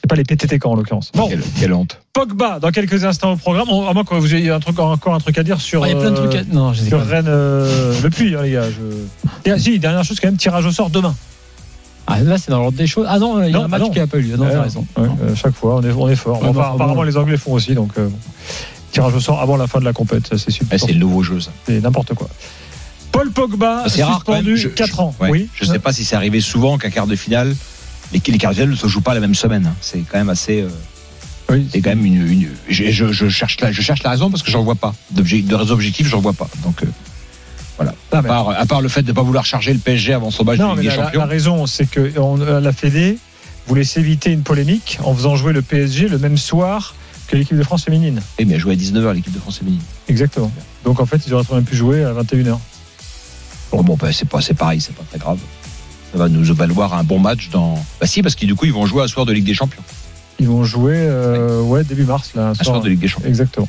C'est pas les PTT Caen en l'occurrence. Bon, Quelle, quelle honte. Pogba, dans quelques instants au programme. On- À moins que vous ayez un truc, encore un truc à dire sur. Ah, Il y a plein de trucs à... Non, je Sur. Rennes, euh, le puits, hein, les gars. Je... Et, ah, si, dernière chose, quand même, tirage au sort demain. Ah, là, c'est dans l'ordre des choses. Ah non, il y a Non, un match ah non. qui n'a pas eu lieu. Non, Ouais, t'as raison. ouais, euh, chaque fois, on est, on est fort. Ouais, Enfin, apparemment, les Anglais font aussi, donc. euh. Tirage au sort avant la fin de la compète, ça, c'est super. C'est le nouveau jeu, ça. C'est n'importe quoi. Paul Pogba, C'est suspendu Je- 4 ans. Oui. Je sais pas si c'est arrivé souvent qu'un quart de finale, les, les quarts de finale ne se jouent pas la même semaine. hein. C'est quand même assez. euh, Oui. c'est quand même une. une- je, je- je cherche la, je cherche la raison parce que j'en vois pas. De raison objective, j'en vois pas. Donc euh, voilà. Ah, À mais- part, à part le fait de ne pas vouloir charger le PSG avant son match Non, de mais Ligue des la, la- Champions. la raison, c'est que on- la Fédé voulait s'éviter une polémique en faisant jouer le PSG le même soir que l'équipe de France féminine. Oui, mais elle jouait à 19h l'équipe de France féminine. Exactement. Donc en fait, ils auraient très bien pu jouer à 21h. Bon, bon bah, c'est pas, c'est pareil, c'est pas très grave. Ça va nous valoir un bon match dans. Bah si, parce que du coup, ils vont jouer à soir de Ligue des Champions. Ils vont jouer euh, ouais, début mars. Là, un soir. soir de Ligue des Champions. Exactement.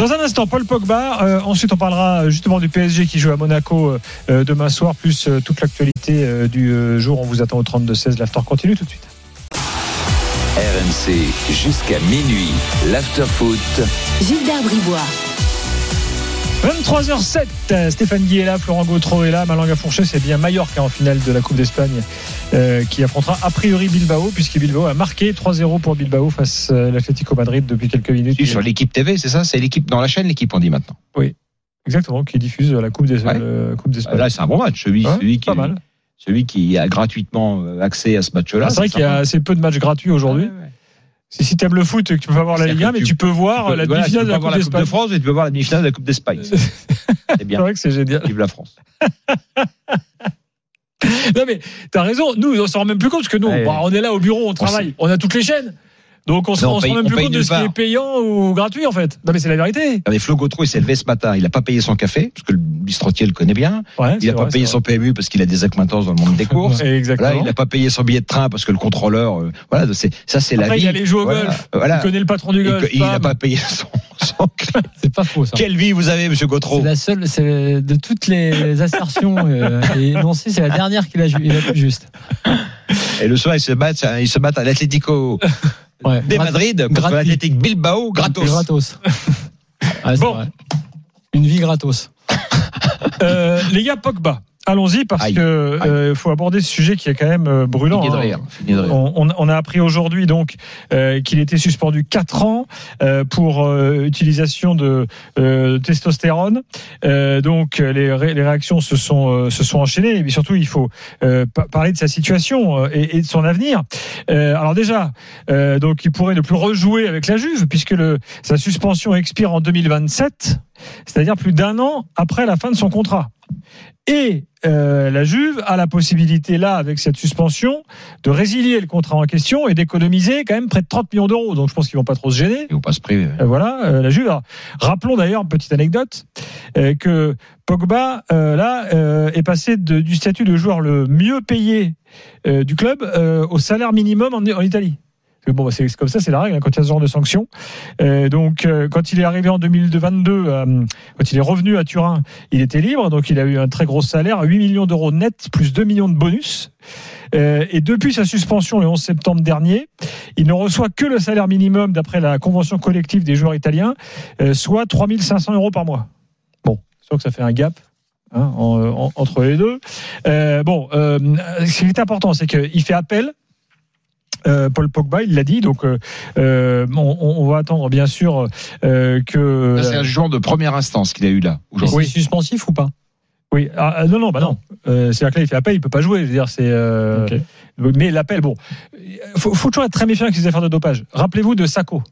Dans un instant, Paul Pogba. Euh, ensuite, on parlera justement du PSG qui joue à Monaco euh, demain soir, plus euh, toute l'actualité euh, du euh, jour. On vous attend au 32-16. L'after continue tout de suite. RMC jusqu'à minuit. L'afterfoot. Gilbert Bribois. 23h07, Stéphane Guy est là, Florent Gautreau est là, Malanga Fourché, c'est bien Mallorca en finale de la Coupe d'Espagne euh, qui affrontera a priori Bilbao, puisque Bilbao a marqué 3-0 pour Bilbao face à l'Atlético Madrid depuis quelques minutes. Sur l'équipe TV, c'est ça C'est l'équipe dans la chaîne, l'équipe, on dit maintenant. Exactement, qui diffuse la Coupe d'Es- Ouais. euh, d'Espagne. Là, c'est un bon match. Celui, Ouais, celui, qui, pas mal. celui qui a gratuitement euh, accès à ce match-là. Ah, c'est vrai qu'il y a assez peu de matchs gratuits aujourd'hui. Ouais, ouais. Si, si t'aimes le foot, tu peux pas voir la Ligue 1, que mais tu- tu peux voir Tu peux- la voilà, demi-finale de la Coupe Coupe de d'Espagne. France et tu peux voir la demi-finale de la Coupe d'Espagne. C'est C'est bien. vrai que c'est génial. Vive la France. Non mais t'as raison, nous on s'en rend même plus compte parce que nous Ouais. bah, on est là au bureau, on travaille, on a toutes les chaînes. Donc on se rend même on plus compte de ce qui est payant ou gratuit en fait. Non mais c'est la vérité. Regardez, Flo Gautreau, il s'est levé ce matin. Il n'a pas payé son café, parce que le bistrotier le connaît bien. Ouais, Il n'a pas payé son PMU parce qu'il a des acquaintances dans le monde des courses. Exactement. Voilà, il n'a pas payé son billet de train parce que le contrôleur, euh, voilà, c'est, ça c'est la vie. il y a les jeux au Voilà, golf. Voilà. Il connaît le patron du golf. il n'a pas payé son, son C'est pas faux ça. Quelle vie vous avez, monsieur Gautreau C'est la seule, c'est de toutes les assertions euh, énoncées, c'est la dernière qu'il a, ju- il a plus juste. Et le soir, ils se battent, ils se battent à l'Atlético Ouais. de Grat- Madrid contre gratuit. l'Athletic Bilbao, gratos. Gratos. Ouais, Bon. vrai. Une vie gratos. Euh, les gars Pogba. Allons-y parce que euh, faut aborder ce sujet qui est quand même euh, brûlant. Hein. On, a appris aujourd'hui donc euh, qu'il était suspendu 4 ans euh, pour utilisation de testostérone. Donc les, ré- les réactions se sont se sont enchaînées. Et puis surtout, il faut pa- parler de sa situation et, et de son avenir. Alors déjà, donc il pourrait ne plus rejouer avec la Juve puisque le, sa suspension expire en 2027, c'est-à-dire plus d'un an après la fin de son contrat. Et euh, la Juve a la possibilité là, avec cette suspension, de résilier le contrat en question et d'économiser quand même près de 30 millions d'euros. Donc je pense qu'ils vont pas trop se gêner. Et au passe privé. Euh, voilà, euh, la Juve. Alors, rappelons d'ailleurs, petite anecdote, que Pogba, là, est passé de- du statut de joueur le mieux payé du club au salaire minimum en, en Italie. Bah, c'est comme ça, c'est la règle hein, quand il y a ce genre de sanctions. Euh, donc, euh, quand il est arrivé en 2022, euh, quand il est revenu à Turin, il était libre, donc il a eu un très gros salaire, 8 millions d'euros net, plus 2 millions de bonus. Et depuis sa suspension le 11 septembre dernier, il ne reçoit que le salaire minimum d'après la convention collective des joueurs italiens, soit 3500 euros par mois. Bon, sûr que ça fait un gap. hein, en- en- entre les deux. Bon, ce qui est important, c'est qu'il fait appel. Euh, Paul Pogba, il l'a dit, donc euh, euh, on, on va attendre bien sûr euh, que. C'est un jugement de première instance qu'il a eu là. C'est suspensif ou pas? Oui, ah, ah, non, non, bah non. Euh, C'est-à-dire que là, il fait appel, il peut pas jouer. Je veux dire, c'est. euh. Mais l'appel, bon, faut, faut toujours être très méfiant avec ces affaires de dopage. Rappelez-vous de Sacco.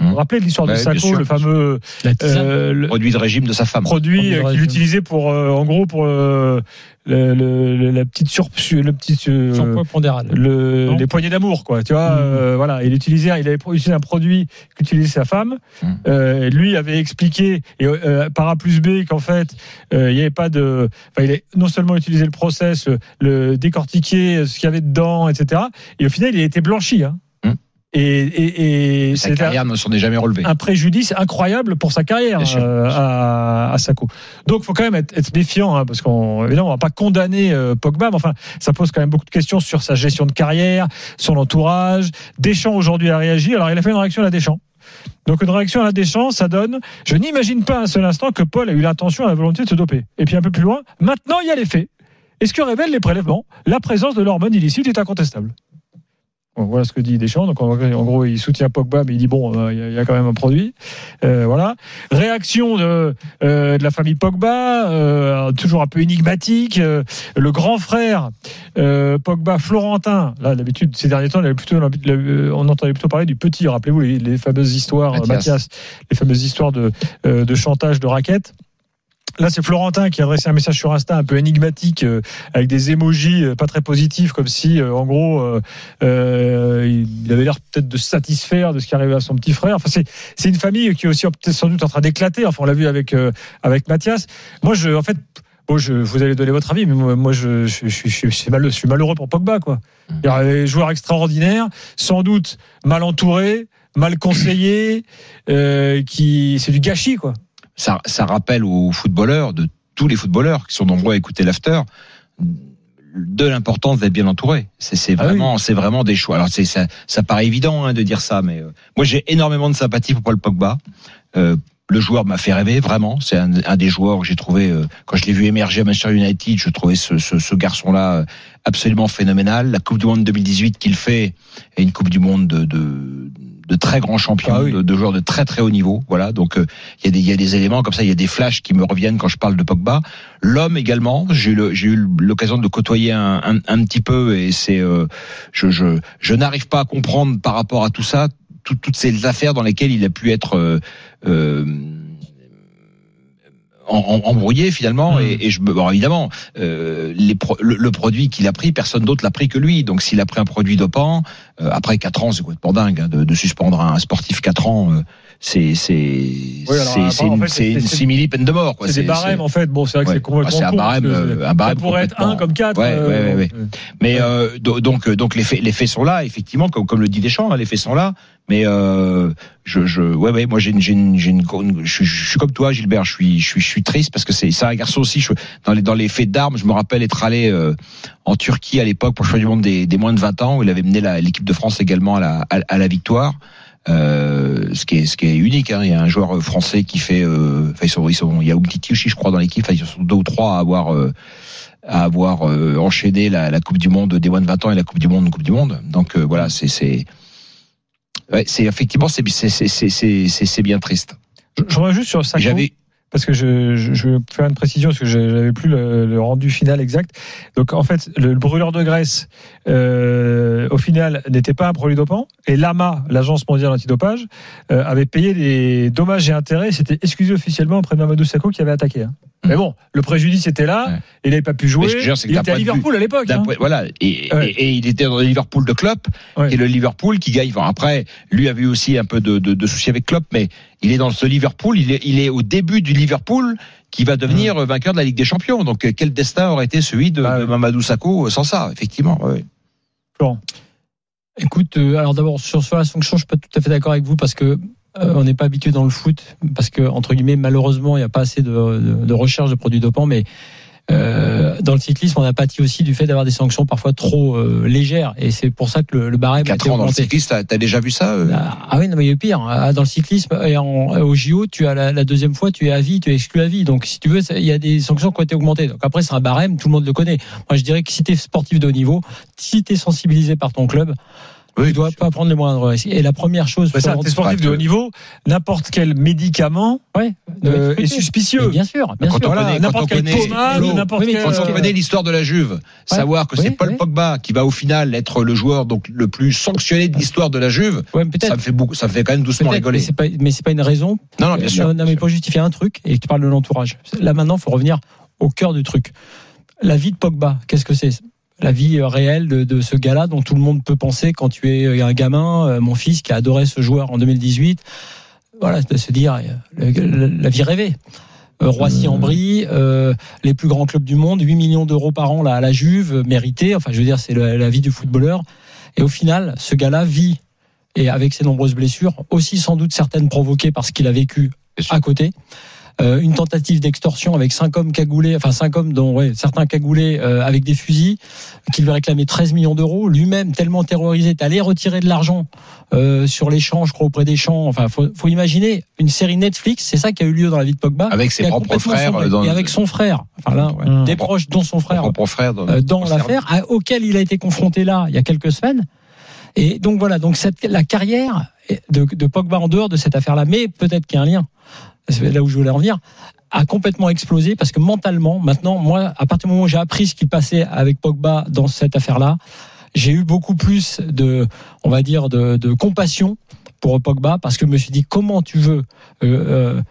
Vous vous rappelez de l'histoire de Sacco, sûr, le fameux euh, le Produit de régime de sa femme. produit qu'il utilisait pour, euh, en gros, pour euh, le, le- le- la petite sur, le petit, euh, surpoids pondéral. le, Non. les poignées d'amour, quoi. Tu vois, euh, voilà, il utilisait, il avait utilisé un produit qu'utilisait sa femme. Et lui avait expliqué et, euh, par A plus B qu'en fait, euh, il n'y avait pas de, enfin, il a non seulement utilisé le process, le, le décortiquer, ce qu'il y avait dedans, etc. Et au final, il a été blanchi. Hein. Et, et, et Sa carrière ne s'en est jamais relevée. un préjudice incroyable pour sa carrière euh, à, à Sacco. Donc, faut quand même être, être méfiant, hein, parce qu'on évidemment, on va pas condamner euh, Pogba, mais enfin, ça pose quand même beaucoup de questions sur sa gestion de carrière, son entourage. Deschamps aujourd'hui a réagi. Alors, il a fait une réaction à la Deschamps. Donc, une réaction à la Deschamps, ça donne. Je n'imagine pas un seul instant que Paul a eu l'intention et la volonté de se doper. Et puis un peu plus loin, maintenant, il y a les faits. Et ce que révèlent les prélèvements, la présence de l'hormone illicite est incontestable. Voilà ce que dit Deschamps. Donc, en, en gros, il soutient Pogba, mais il dit bon, euh, il y, a- il y a quand même un produit. Euh, voilà. Réaction de, euh, de la famille Pogba, euh, toujours un peu énigmatique. Le grand frère euh, Pogba, Florentin. Là, d'habitude, ces derniers temps, avait plutôt, on entendait plutôt parler du petit. Rappelez-vous les, les fameuses histoires, Mathias. Mathias, les fameuses histoires de, euh, de chantage, de raquettes. Là, c'est Florentin qui a adressé un message sur Insta un peu énigmatique, euh, avec des émojis euh, pas très positifs, comme si, euh, en gros, euh, euh, il avait l'air peut-être de se satisfaire de ce qui arrivait à son petit frère. Enfin, c'est c'est une famille qui est aussi peut-être sans doute en train d'éclater. Enfin, on l'a vu avec euh, avec Mathias. Moi, je, en fait, bon, je, vous allez donner votre avis, mais moi, moi, je, je, je, je, suis malheureux, je suis malheureux pour Pogba, quoi. Il y a un joueur extraordinaire, sans doute mal entouré, mal conseillé, euh, qui, c'est du gâchis, quoi. Ça, ça rappelle aux footballeurs, de tous les footballeurs qui sont nombreux à écouter l'after, de l'importance d'être bien entouré. C'est Ah oui. vraiment, c'est vraiment des choix. Alors c'est ça, ça paraît évident hein, de dire ça, mais euh, moi j'ai énormément de sympathie pour Paul Pogba. Euh, le joueur m'a fait rêver vraiment. C'est un, un des joueurs que j'ai trouvé euh, quand je l'ai vu émerger à Manchester United. Je trouvais ce, ce, ce garçon-là euh, absolument phénoménal. La Coupe du Monde 2018 qu'il fait est une Coupe du Monde de, de, de très grands champions, Ah oui. de, de joueurs de très très haut niveau. Voilà. Donc euh, il y a des il y a des éléments comme ça. Il y a des flashs qui me reviennent quand je parle de Pogba. L'homme également. J'ai eu le- j'ai eu l'occasion de côtoyer un, un, un petit peu et c'est euh, je je je n'arrive pas à comprendre par rapport à tout ça tout- toutes ces affaires dans lesquelles il a pu être euh, euh, embrouillé finalement Mmh. et, et je me bon, évidemment euh, les pro- le, le produit qu'il a pris personne d'autre l'a pris que lui donc s'il a pris un produit dopant euh, après quatre ans c'est complètement dingue hein, de, de suspendre un sportif quatre ans euh, c'est c'est alors, c'est en une, fait, simili peine de mort quoi C'est des barèmes en fait. Bon, c'est vrai que Ouais. c'est complètement Ah, c'est un barème, euh, un barème Ça pourrait être un comme quatre. Ouais, euh, ouais, Mais euh, do- donc euh, donc les faits les faits sont là effectivement comme comme le dit Deschamps hein, les faits sont là mais euh, je je ouais ouais moi j'ai une j'ai une, j'ai une, je, je suis comme toi Gilbert je suis je suis je suis triste parce que c'est c'est un garçon aussi je, dans les dans les faits d'armes je me rappelle être allé euh, en Turquie à l'époque pour le championnat du monde des, des moins de 20 ans où il avait mené la- l'équipe de France également à la à, la victoire euh, ce qui est ce qui est unique hein. il y a un joueur français qui fait euh, ils sont ils sont il y a Umtiti aussi je crois dans l'équipe enfin, ils sont deux ou trois à avoir euh, à avoir euh, enchaîné la, la Coupe du Monde des moins de 20 ans et la Coupe du Monde Coupe du Monde. Donc euh, voilà, c'est c'est ouais, c'est effectivement c'est c'est c'est c'est c'est bien triste. Je, je reviens juste sur Sacco. J'avais parce que je, je, je vais faire une précision parce que je n'avais plus le, le rendu final exact. Donc en fait, le, le brûleur de graisse, euh, au final, n'était pas un produit dopant. Et l'AMA, l'Agence mondiale antidopage, euh, avait payé les dommages et intérêts. C'était excusé officiellement auprès de Mamadou Sakho qui avait attaqué. hein. Mais bon, le préjudice était là. Ouais. Il n'avait pas pu jouer. Jure, il était à Liverpool à l'époque. hein. voilà et, Ouais. et, et il était dans le Liverpool de Klopp Ouais. et le Liverpool qui gagne. Enfin, après, lui avait eu aussi un peu de, de, de soucis avec Klopp, mais il est dans ce Liverpool. Il est, il est au début du Liverpool qui va devenir Mmh. vainqueur de la Ligue des Champions. Donc euh, quel destin aurait été celui de, Bah, de Mamadou Sakho euh, sans ça, effectivement. ouais. Florent. Écoute, euh, alors d'abord sur, sur la sanction, je suis pas tout à fait d'accord avec vous parce que euh, on n'est pas habitué dans le foot parce que entre guillemets malheureusement il n'y a pas assez de, de, de recherche de produits dopants, mais euh, dans le cyclisme on a pâti aussi du fait d'avoir des sanctions parfois trop euh, légères et c'est pour ça que le, le barème a Quatre été ans dans le augmenté. cyclisme, t'as t'as déjà vu ça euh? Ah ah oui, non, mais il y a eu pire. Ah, Dans le cyclisme et en, au JO, tu as la, la deuxième fois, tu es à vie, tu es exclu à vie. Donc, si tu veux, il y a des sanctions qui ont été augmentées. Donc après, c'est un barème, tout le monde le connaît. Moi, je dirais que si tu es sportif de haut niveau, si tu es sensibilisé par ton club, tu dois pas prendre les moindres risques. Et la première chose, Florent, t'es sportif de haut niveau, n'importe quel médicament ouais, euh, doit est suspicieux. Mais Bien sûr, bien Quand sûr. on Voilà, connaît- n'importe quelle n'importe oui. Quand on Euh, connaît l'histoire de la Juve, savoir que c'est oui, Paul oui. Pogba qui va au final être le joueur donc le plus sanctionné de l'histoire de la Juve, Ouais, ça me fait beaucoup, ça me fait quand même doucement rigoler. mais c'est pas, c'est pas une raison Non, non, bien sûr. Non, non, mais pour justifier un truc, et tu parles de l'entourage. Là, maintenant, il faut revenir au cœur du truc. La vie de Pogba, qu'est-ce que c'est? La vie euh, réelle de, de ce gars-là dont tout le monde peut penser quand tu es euh, un gamin, euh, mon fils qui a adoré ce joueur en 2018. Voilà, de se dire, le- le- la vie rêvée. Euh, Roissy-en-Brie, euh, les plus grands clubs du monde, 8 millions d'euros par an là, à la Juve, mérité. Enfin, je veux dire, c'est la vie du footballeur. Et au final, ce gars-là vit, et avec ses nombreuses blessures, aussi sans doute certaines provoquées par ce qu'il a vécu à côté. Euh, une tentative d'extorsion avec cinq hommes cagoulés, enfin cinq hommes dont ouais, certains cagoulés euh, avec des fusils, qui lui réclamaient 13 millions d'euros. Lui-même, tellement terrorisé, est allé retirer de l'argent euh, sur les champs, je crois, auprès des champs. Enfin, faut, faut imaginer une série Netflix, c'est ça qui a eu lieu dans la vie de Pogba. Avec ses propres frères, sombré. dans- et avec son frère. Enfin là, ouais, Mmh. des proches, dont son frère Son propre frère dans, euh, dans l'affaire, à- auquel il a été confronté là il y a quelques semaines. Et donc voilà, donc cette, la carrière de, de Pogba en dehors de cette affaire-là, mais peut-être qu'il y a un lien, c'est là où je voulais en venir, a complètement explosé parce que mentalement, maintenant, moi, à partir du moment où j'ai appris ce qui passait avec Pogba dans cette affaire-là, j'ai eu beaucoup plus de, on va dire, de, compassion pour Pogba parce que je me suis dit comment tu veux euh, euh,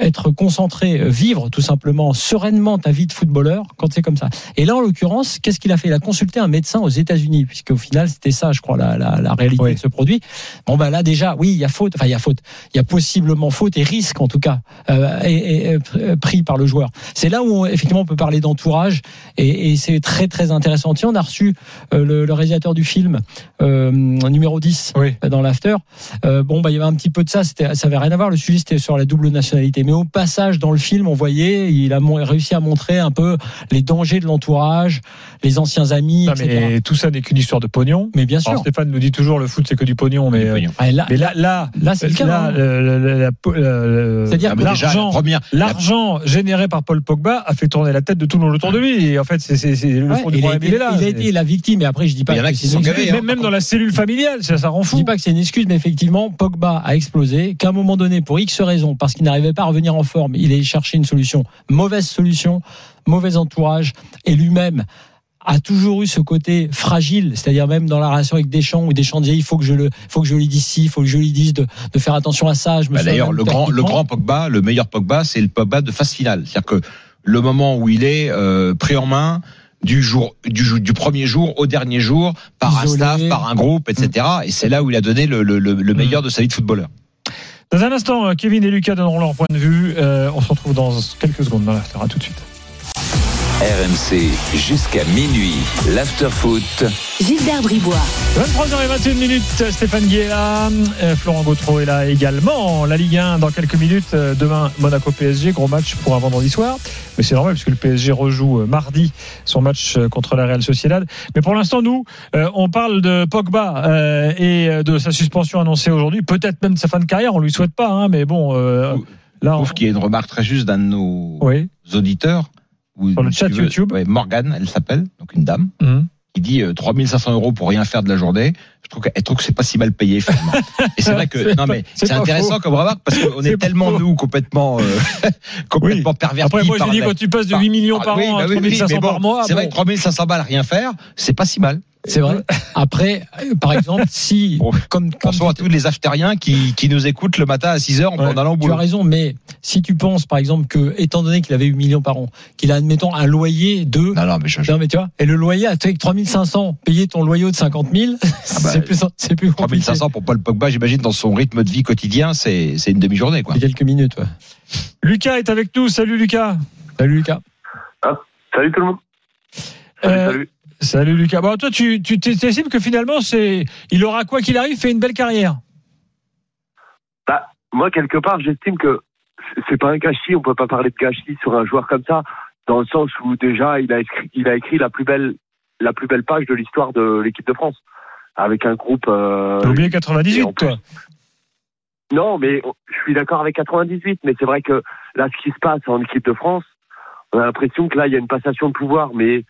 être concentré, euh, vivre tout simplement sereinement ta vie de footballeur quand c'est comme ça. Et là, en l'occurrence, qu'est-ce qu'il a fait? Il a consulté un médecin aux États-Unis, puisque au final, c'était ça, je crois, la, la, la réalité Oui. de ce produit. Bon, bah là déjà, oui, il y a faute, enfin il y a faute, il y a possiblement faute et risque en tout cas euh, et, et, euh, pr- pris par le joueur. C'est là où on- effectivement on peut parler d'entourage et, et c'est très très intéressant. Tiens, on a reçu euh, le, le réalisateur du film euh, numéro 10 Oui. dans l'after. Bon, bah, il y avait un petit peu de ça. Ça avait rien à voir. Le sujet, c'était sur la double nationalité. Mais au passage, dans le film, on voyait, il a réussi à montrer un peu les dangers de l'entourage, les anciens amis, Non, mais tout ça n'est qu'une histoire de pognon. Mais bien sûr. Alors, Stéphane nous dit toujours le foot c'est que du pognon, mais, euh, Ah, là, mais là, là, là, c'est le cas. là, hein. C'est-à-dire l'argent, l'argent généré par Paul Pogba a fait tourner la tête de tout le monde autour de lui. Et en fait, c'est, le Ouais, fond du problème, il est là. il a été la victime. Et après, je dis pas Il y en a que qui c'est sont une gavés, excuse. hein. même, même dans la cellule familiale, ça, ça rend Je fou. dis pas que c'est une excuse, mais effectivement, Pogba a explosé, qu'à un moment donné, pour X raisons, parce qu'il n'arrivait pas à revenir en forme, il est cherché une solution. Mauvaise solution, mauvais entourage, et lui-même a toujours eu ce côté fragile, c'est-à-dire même dans la relation avec Deschamps, où Deschamps disait il faut que je le, faut que je lui dise ci, il faut que je lui dise de, de faire attention à ça. Bah, D'ailleurs, le grand, le grand Pogba, le meilleur Pogba, c'est le Pogba de phase finale. C'est-à-dire que le moment où il est euh, pris en main du jour du, premier jour au dernier jour par Isolé. un staff, par un groupe, etc. Et c'est là où il a donné le, le, le- le meilleur de sa vie de footballeur. Dans un instant, euh, Kevin et Lucas donneront leur point de vue. Euh, on se retrouve dans quelques secondes dans l'after. À tout de suite. RMC jusqu'à minuit. L'afterfoot. Gilbert Bribois. 23h21 minutes, Stéphane Guy est là, euh, Florent Gautreau est là également. La Ligue 1 dans quelques minutes. euh, Demain, Monaco PSG, gros match pour un vendredi soir. Mais c'est normal puisque le PSG rejoue euh, mardi son match contre la Real Sociedad. Mais pour l'instant, nous, on parle de Pogba et de sa suspension annoncée aujourd'hui. Peut-être même de sa fin de carrière. On lui souhaite pas, hein, mais bon. euh, Je là, on... trouve qu'il y a une remarque très juste d'un de nos oui. auditeurs. Ou, Sur le chat veux, YouTube. ouais, Morgane, elle s'appelle, donc une dame, Mhm. qui dit euh, 3500 euros pour rien faire de la journée. Je trouve qu'elle trouve que c'est pas si mal payé finalement. Et c'est vrai que C'est non mais c'est intéressant faux. comme remarque parce qu'on est pas tellement nous complètement euh, complètement pervertis. Après, moi, je par dis la- quand tu passes de par- 8 millions par Oui, an bah à oui, oui, 3500 mais bon, par mois. C'est vrai bon. que 3500 balles à rien faire, c'est pas si mal. C'est vrai. Après, par exemple, si, Bon, comme, comme Pensons à tous les aftériens qui, qui nous écoutent le matin à 6 heures en Ouais, en allant au Tu as boulot. raison, mais si tu penses, par exemple, que, étant donné qu'il avait 8 millions par an, qu'il a, admettons, un loyer de. Non, non, mais je, Non, mais tu vois, et le loyer, avec 3500, payer ton loyer de 50 000, bah, c'est plus, c'est plus compliqué. 3500 pour Paul Pogba, j'imagine, dans son rythme de vie quotidien, c'est c'est une demi-journée, quoi. C'est quelques minutes, ouais. Lucas est avec nous. Salut Lucas. Salut, Lucas. Salut tout le monde. Salut, Euh, salut. Salut Lucas. Bon, toi, tu, tu t'estimes que finalement, c'est, il aura quoi qu'il arrive fait une belle carrière. Bah, moi, quelque part, j'estime que c'est- pas un gâchis. On peut pas parler de gâchis sur un joueur comme ça, dans le sens où déjà, il a écrit, il a écrit la plus belle, la plus belle page de l'histoire de l'équipe de France, avec un groupe. euh, T'as oublié et 98, en plus- toi. Non, mais je suis d'accord avec 98, mais c'est vrai que là, ce qui se passe en équipe de France, on a l'impression que là, il y a une passation de pouvoir, mais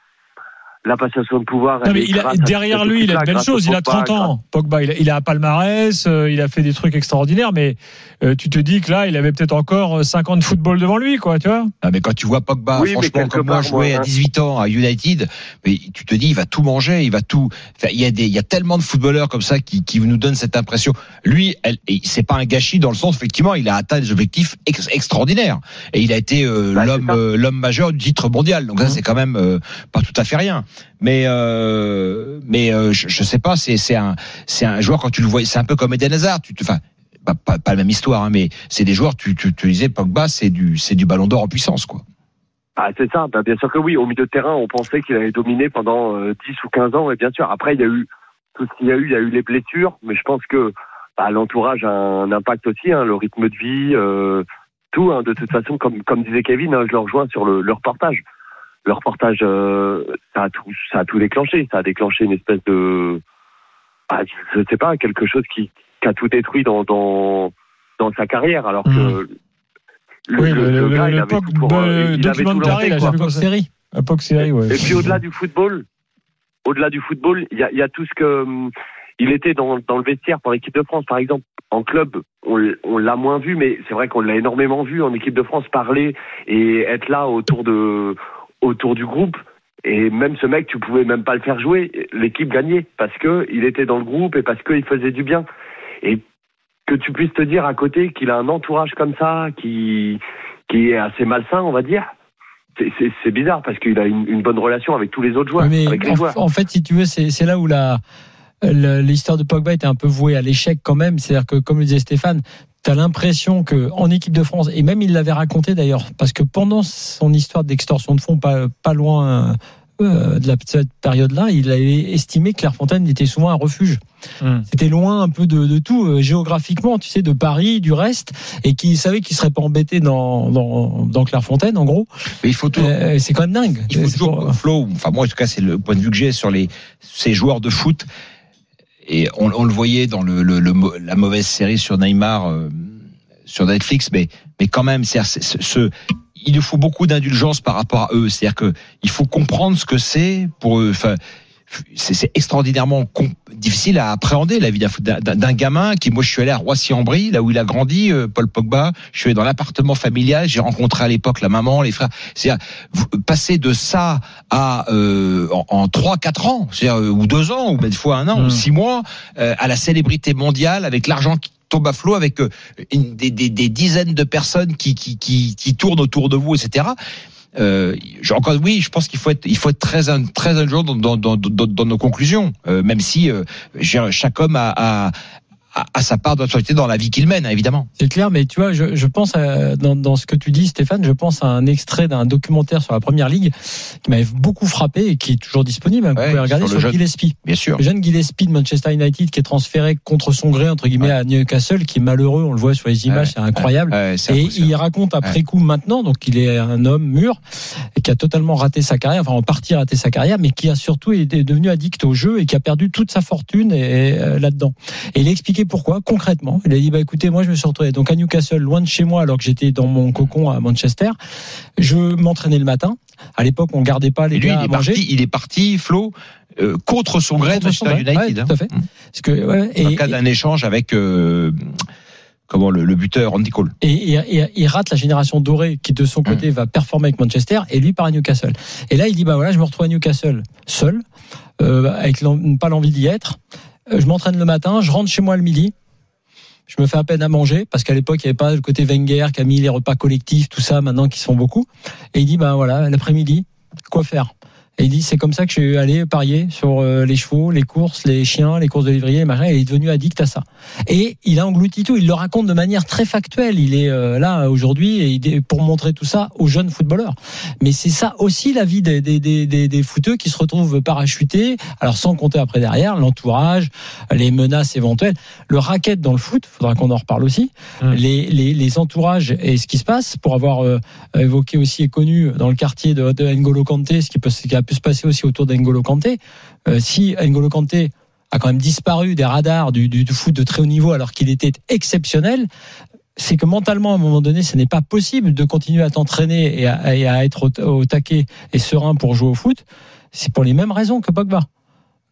la passation de pouvoir. Non, mais il a, derrière lui, il a de belles choses. Il a Pogba, 30 ans. Pogba, il a, il a un palmarès, euh, il a fait des trucs extraordinaires, mais euh, tu te dis que là, il avait peut-être encore euh, 5 ans de football devant lui, quoi, tu vois. Ah, mais quand tu vois Pogba, Oui, franchement, comme moi, jouer à hein. 18 ans à United, mais tu te dis, il va tout manger, il va tout. Enfin, il y a des, il y a tellement de footballeurs comme ça qui, qui nous donnent cette impression. Lui, c'est pas un gâchis dans le sens, effectivement, il a atteint des objectifs ex- extraordinaires et il a été euh, Bah, l'homme, euh, l'homme majeur du titre mondial. Donc ça, c'est quand même euh, pas tout à fait rien. Mais, euh, mais euh, je, je sais pas, c'est, c'est un, c'est un joueur quand tu le vois, c'est un peu comme Eden Hazard. Enfin, pas, pas, la même histoire, hein, mais c'est des joueurs. Tu, tu, disais Pogba, c'est du, c'est du Ballon d'Or en puissance, quoi. Ah, c'est ça, bah, bien sûr que oui. Au milieu de terrain, on pensait qu'il avait dominé pendant euh, 10 ou 15 ans, et bien sûr, après, il y a eu tout ce qu'il y a eu, il y a eu les blessures, mais je pense que bah, l'entourage a un impact aussi, hein, le rythme de vie, euh, tout. Hein, de toute façon, comme, comme disait Kevin, je le rejoins sur le, le reportage. Le reportage, euh, ça, a tout, ça a tout déclenché. Ça a déclenché une espèce de, ah, je sais pas, quelque chose qui, qui a tout détruit dans, dans, dans sa carrière, alors que Mhm. le, Oui, le- le- le le- gars, le il avait Pogba tout pour, euh, il avait tout documentaire, lancé, là, quoi. série. Ouais. Et puis au-delà du football, au-delà du football, il y a, il y a tout ce que hum, il était dans, dans le vestiaire pour l'équipe de France, par exemple. En club, on l'a moins vu, mais c'est vrai qu'on l'a énormément vu en équipe de France parler et être là autour de autour du groupe. Et même ce mec, tu pouvais même pas le faire jouer. L'équipe gagnait parce que il était dans le groupe et parce qu'il faisait du bien. Et que tu puisses te dire à côté qu'il a un entourage comme ça, qui qui est assez malsain, on va dire. C'est- bizarre parce qu'il a une, une bonne relation avec tous les autres joueurs, mais avec les en, joueurs. en fait, si tu veux, c'est là où la l'histoire de Pogba était un peu vouée à l'échec quand même. C'est-à-dire que, comme le disait Stéphane, tu as l'impression que en équipe de France, et même il l'avait raconté d'ailleurs, parce que pendant son histoire d'extorsion de fonds, pas, pas loin, euh, de la, cette période-là, il avait estimé que Clairefontaine était souvent un refuge. Hmm. C'était loin un peu de, de tout euh, géographiquement, tu sais, de Paris, du reste, et qu'il savait qu'il serait pas embêté dans, dans, dans Clairefontaine, en gros. Mais il faut toujours. Euh, c'est quand même dingue. Il faut C'est toujours, pour- Flo, enfin moi en tout cas c'est le point de vue que j'ai sur les ces joueurs de foot et on, le voyait dans le, le- le la mauvaise série sur Neymar euh, sur Netflix, mais mais quand même c'est c'est- ce, ce- il nous faut beaucoup d'indulgence par rapport à eux, c'est-à-dire que il faut comprendre ce que c'est pour eux. Enfin, c'est c'est extraordinairement difficile à appréhender la vie d'un gamin qui moi je suis allé à Roissy-en-Brie là où il a grandi euh, Paul Pogba. Je suis allé dans l'appartement familial j'ai rencontré à l'époque la maman les frères. C'est vous- passer de ça à euh, en, 3 4 ans c'est-à-dire euh, ou deux ans ou même des fois un an ou six mois euh, à la célébrité mondiale avec l'argent qui tombe à flot avec euh, des, des, des dizaines de personnes qui, qui, qui, qui tournent autour de vous etc euh, encore oui, je pense qu'il faut être il faut être très in- très indulgent dans dans, dans, dans, dans nos conclusions, euh, même si euh, chaque homme a, a, a sa part d'autorité dans la vie qu'il mène, évidemment. C'est clair, mais tu vois, je, je pense à, dans, dans ce que tu dis, Stéphane, je pense à un extrait d'un documentaire sur la Première Ligue qui m'avait beaucoup frappé et qui est toujours disponible. hein, Vous pouvez regarder sur sur, Gillespie. Bien sûr. Le jeune Gillespie de Manchester United qui est transféré contre son gré entre guillemets à Newcastle, qui est malheureux, on le voit sur les images, Ouais, c'est incroyable. Et il raconte après coup maintenant, donc il est un homme mûr et qui a totalement raté sa carrière, enfin en partie raté sa carrière, mais qui a surtout été devenu addict au jeu et qui a perdu toute sa fortune et, euh, là-dedans. Et il a expliqué pourquoi concrètement. Il a dit bah écoutez, moi je me suis retrouvé donc à Newcastle, loin de chez moi, alors que j'étais dans mon cocon à Manchester. Je m'entraînais le matin. À l'époque, on gardait pas les lui, gars il à est manger. parti, il est parti, Flo, euh, contre son gré de Manchester United. ouais, tout à fait. hein. Parce que ouais, le cas d'un échange avec euh, comment le, le buteur Andy Cole. et, il rate la génération dorée qui de son côté va performer avec Manchester et lui part à Newcastle. Et là il dit bah voilà je me retrouve à Newcastle seul, euh, avec pas l'envie d'y être. Euh, Je m'entraîne le matin, je rentre chez moi le midi. Je me fais à peine à manger parce qu'à l'époque il n'y avait pas le côté Wenger qui a mis les repas collectifs tout ça maintenant qui se font beaucoup. Et il dit bah voilà l'après-midi quoi faire? Et il dit c'est comme ça que je suis allé parier sur euh, les chevaux, les courses, les chiens, les courses de machins. Et il est devenu addict à ça. Et il a englouti tout. Il le raconte de manière très factuelle. Il est euh, là aujourd'hui et il est- pour montrer tout ça aux jeunes footballeurs. Mais c'est ça aussi la vie des, des, des, des, des footeux qui se retrouvent parachutés. Alors sans compter après derrière l'entourage, les menaces éventuelles, le racket dans le foot. Faudra qu'on en reparle aussi. Mm. Les, les, les entourages et ce qui se passe pour avoir euh, évoqué aussi et connu dans le quartier de, de N'Golo Kanté, ce qui, peut, ce qui a pu se passer aussi autour d'N'Golo Kanté. Euh, si N'Golo Kanté a quand même disparu des radars du, du, du foot de très haut niveau alors qu'il était exceptionnel, c'est que mentalement, à un moment donné, ce n'est pas possible de continuer à t'entraîner et à, et à être au, au taquet et serein pour jouer au foot. C'est pour les mêmes raisons que Pogba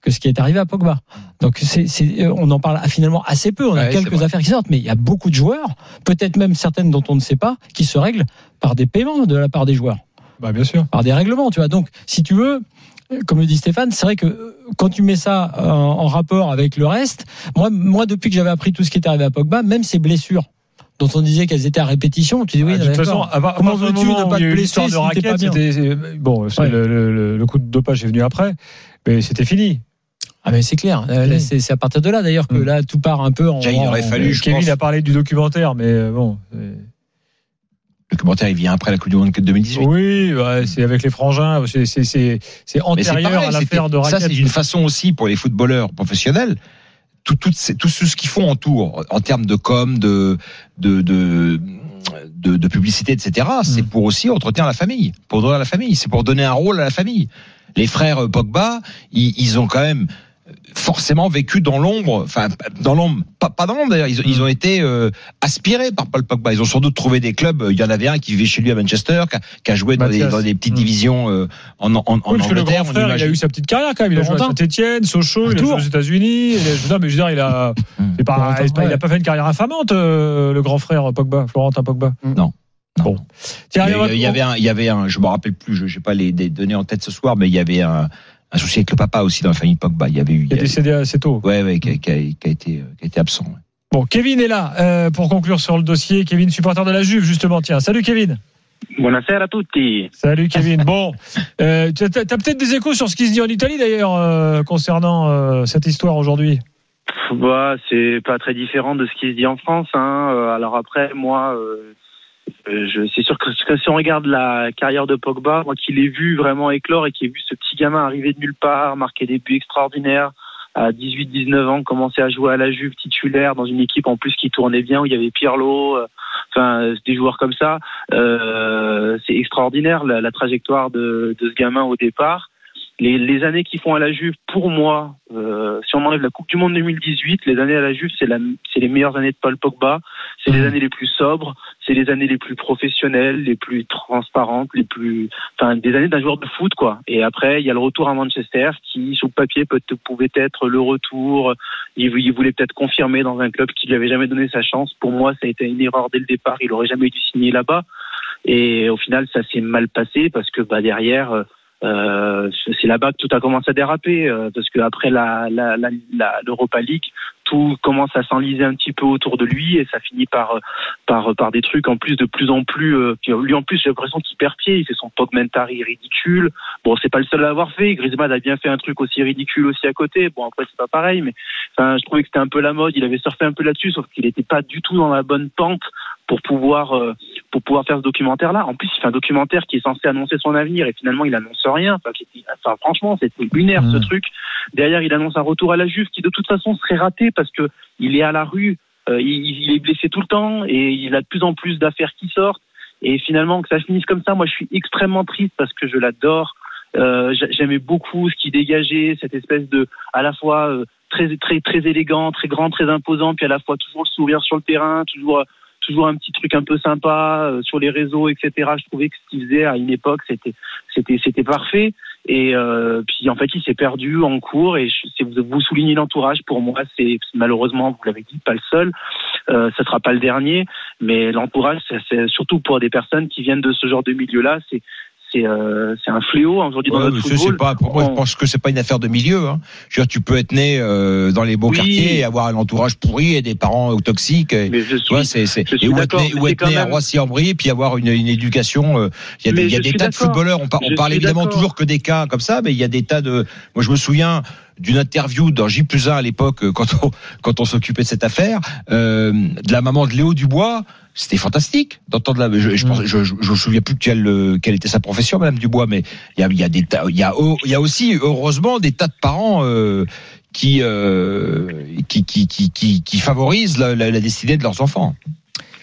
que ce qui est arrivé à Pogba. Donc c'est, c'est, on en parle finalement assez peu. On a Ouais, quelques affaires qui sortent, mais il y a beaucoup de joueurs, peut-être même certaines dont on ne sait pas, qui se règlent par des paiements de la part des joueurs Bah, bien sûr. par des règlements, tu vois. Donc, si tu veux, comme le dit Stéphane, c'est vrai que euh, quand tu mets ça en, en rapport avec le reste, moi, moi, depuis que j'avais appris tout ce qui était arrivé à Pogba, même ses blessures dont on disait qu'elles étaient à répétition, tu dis oui, Ah, de toute façon, à part- à Comment veux-tu moment ne où pas te eu blesser de si pas raquette, bien c'était c'est- bon, Ouais. le, le- le coup de dopage est venu après, mais c'était fini. Ah mais c'est clair. Euh, C'est à partir de là d'ailleurs que Mm. là tout part un peu en. Déjà, il aurait en- fallu, je Kevin pense. a parlé du documentaire, mais euh, bon. Le commentaire, il vient après la Coupe du Monde 2018. Oui, ouais, c'est avec les frangins, c'est antérieur à l'affaire de Ça, raquette. c'est une façon aussi pour les footballeurs professionnels. Tout, tout, c'est- tout ce qu'ils font autour, en termes de com, de, de, de, de, de publicité, etc., c'est pour aussi entretenir la famille, pour donner à la famille, c'est pour donner un rôle à la famille. Les frères Pogba, ils, ils ont quand même forcément vécu dans l'ombre, enfin dans l'ombre, pas, pas dans l'ombre d'ailleurs, ils, ont- ils ont été euh, aspirés par Paul Pogba. Ils ont sans doute trouvé des clubs. Il y en avait un qui vivait chez lui à Manchester, qui a, qui a joué dans des, Mathias. dans des petites Mm. divisions euh, en, en, en Oui, Angleterre. on frère, il a eu sa petite carrière quand même. Il a joué à. Saint-Etienne, Sochaux, il a Tours. joué aux États-Unis. Non, mais je veux dire, il a, c'est pas, Florentin, c'est pas- il a pas fait une carrière infamante, euh, le grand frère Pogba, Florentin Pogba. Non. Bon. Tiens, Il y, il avait un, il y avait un, je me rappelle plus, je n'ai pas les, données en tête ce soir, mais il y avait un, un souci avec le papa aussi dans la famille Pogba. Il y avait eu, il est décédé assez tôt. ouais, ouais, qui a, qui a- qui a été, euh, qui a été absent. ouais. Bon, Kevin est là euh, pour conclure sur le dossier. Kevin, supporter de la Juve, justement. Tiens, salut Kevin. Buonasera a tutti. Salut Kevin. Bon, euh, tu as, t'as peut-être des échos sur ce qui se dit en Italie d'ailleurs euh, concernant euh, cette histoire aujourd'hui? Bah, c'est pas très différent de ce qui se dit en France. Hein. Alors après, moi, c'est sûr que, que si on regarde la carrière de Pogba, moi qui l'ai vu vraiment éclore et qui ai vu ce petit gamin arriver de nulle part, marquer des buts extraordinaires, à 18-19 ans, commencer à jouer à la Juve titulaire dans une équipe en plus qui tournait bien, où il y avait Pirlo, euh, enfin euh, des joueurs comme ça. Euh, c'est extraordinaire la, la trajectoire de, de ce gamin au départ. Les, les années qu'ils font à la Juve, pour moi, euh, si on enlève la Coupe du Monde 2018, les années à la Juve, c'est les meilleures années de Paul Pogba. C'est les années les plus sobres, c'est les années les plus professionnelles, les plus transparentes, les plus, enfin, des années d'un joueur de foot, quoi. Et après, il y a le retour à Manchester, qui sur le papier peut pouvait être le retour. Il, il voulait peut-être confirmer dans un club qui lui avait jamais donné sa chance. Pour moi, ça a été une erreur dès le départ. Il aurait jamais dû signer là-bas. Et au final, ça s'est mal passé parce que bah derrière. Euh, c'est là-bas que tout a commencé à déraper euh, parce que après la, la, la, la l'Europa League, tout commence à s'enliser un petit peu autour de lui et ça finit par par par des trucs en plus de plus en plus. Euh, lui en plus, j'ai l'impression qu'il perd pied. Il fait son Pogmentari ridicule. Bon, c'est pas le seul à l'avoir fait. Griezmann a bien fait un truc aussi ridicule aussi à côté. Bon, après c'est pas pareil, mais enfin, je trouvais que c'était un peu la mode. Il avait surfé un peu là-dessus, sauf qu'il n'était pas du tout dans la bonne pente pour pouvoir euh, pour pouvoir faire ce documentaire là. En plus, il fait un documentaire qui est censé annoncer son avenir et finalement il annonce rien. Enfin, enfin franchement, c'était lunaire ce truc. Derrière, il annonce un retour à la Juve qui de toute façon serait raté parce que il est à la rue, euh, il, est blessé tout le temps et il a de plus en plus d'affaires qui sortent. Et finalement, que ça finisse comme ça, moi je suis extrêmement triste parce que je l'adore. Euh, j'a- J'aimais beaucoup ce qu'il dégageait, cette espèce de, à la fois euh, très très très élégant, très grand, très imposant, puis à la fois toujours le sourire sur le terrain, toujours toujours un petit truc un peu sympa sur les réseaux, etc. Je trouvais que ce qu'il faisait à une époque, c'était c'était c'était parfait. Et euh, puis en fait, il s'est perdu en cours. Et je, vous, soulignez l'entourage, pour moi, c'est malheureusement, vous l'avez dit, pas le seul. Euh, ce sera pas le dernier, mais l'entourage, c'est surtout pour des personnes qui viennent de ce genre de milieu-là, c'est c'est euh, c'est un fléau aujourd'hui dans Ouais, notre monsieur, football. c'est pas, pour moi, je pense que c'est pas une affaire de milieu. Hein. Je veux dire, tu peux être né euh, dans les beaux Oui. quartiers et avoir un entourage pourri et des parents toxiques. Et, Mais je suis- c'est, c'est, je suis et ou être né, ou c'est être à Roissy-en-Brie puis avoir une, une éducation. euh, Il y a, des- y a des tas de footballeurs. On, par- on parle évidemment d'accord. toujours que des cas comme ça, mais il y a des tas de. Moi, je me souviens d'une interview dans J plus 1 à l'époque euh, quand on quand on s'occupait de cette affaire euh, de la maman de Léo Dubois c'était fantastique d'entendre la je je, pense, je, je, je me souviens plus quelle euh, quelle était sa profession madame Dubois mais il y a y a des il y a oh, y a aussi heureusement des tas de parents euh, qui, euh, qui qui qui qui qui favorisent la, la, la destinée de leurs enfants.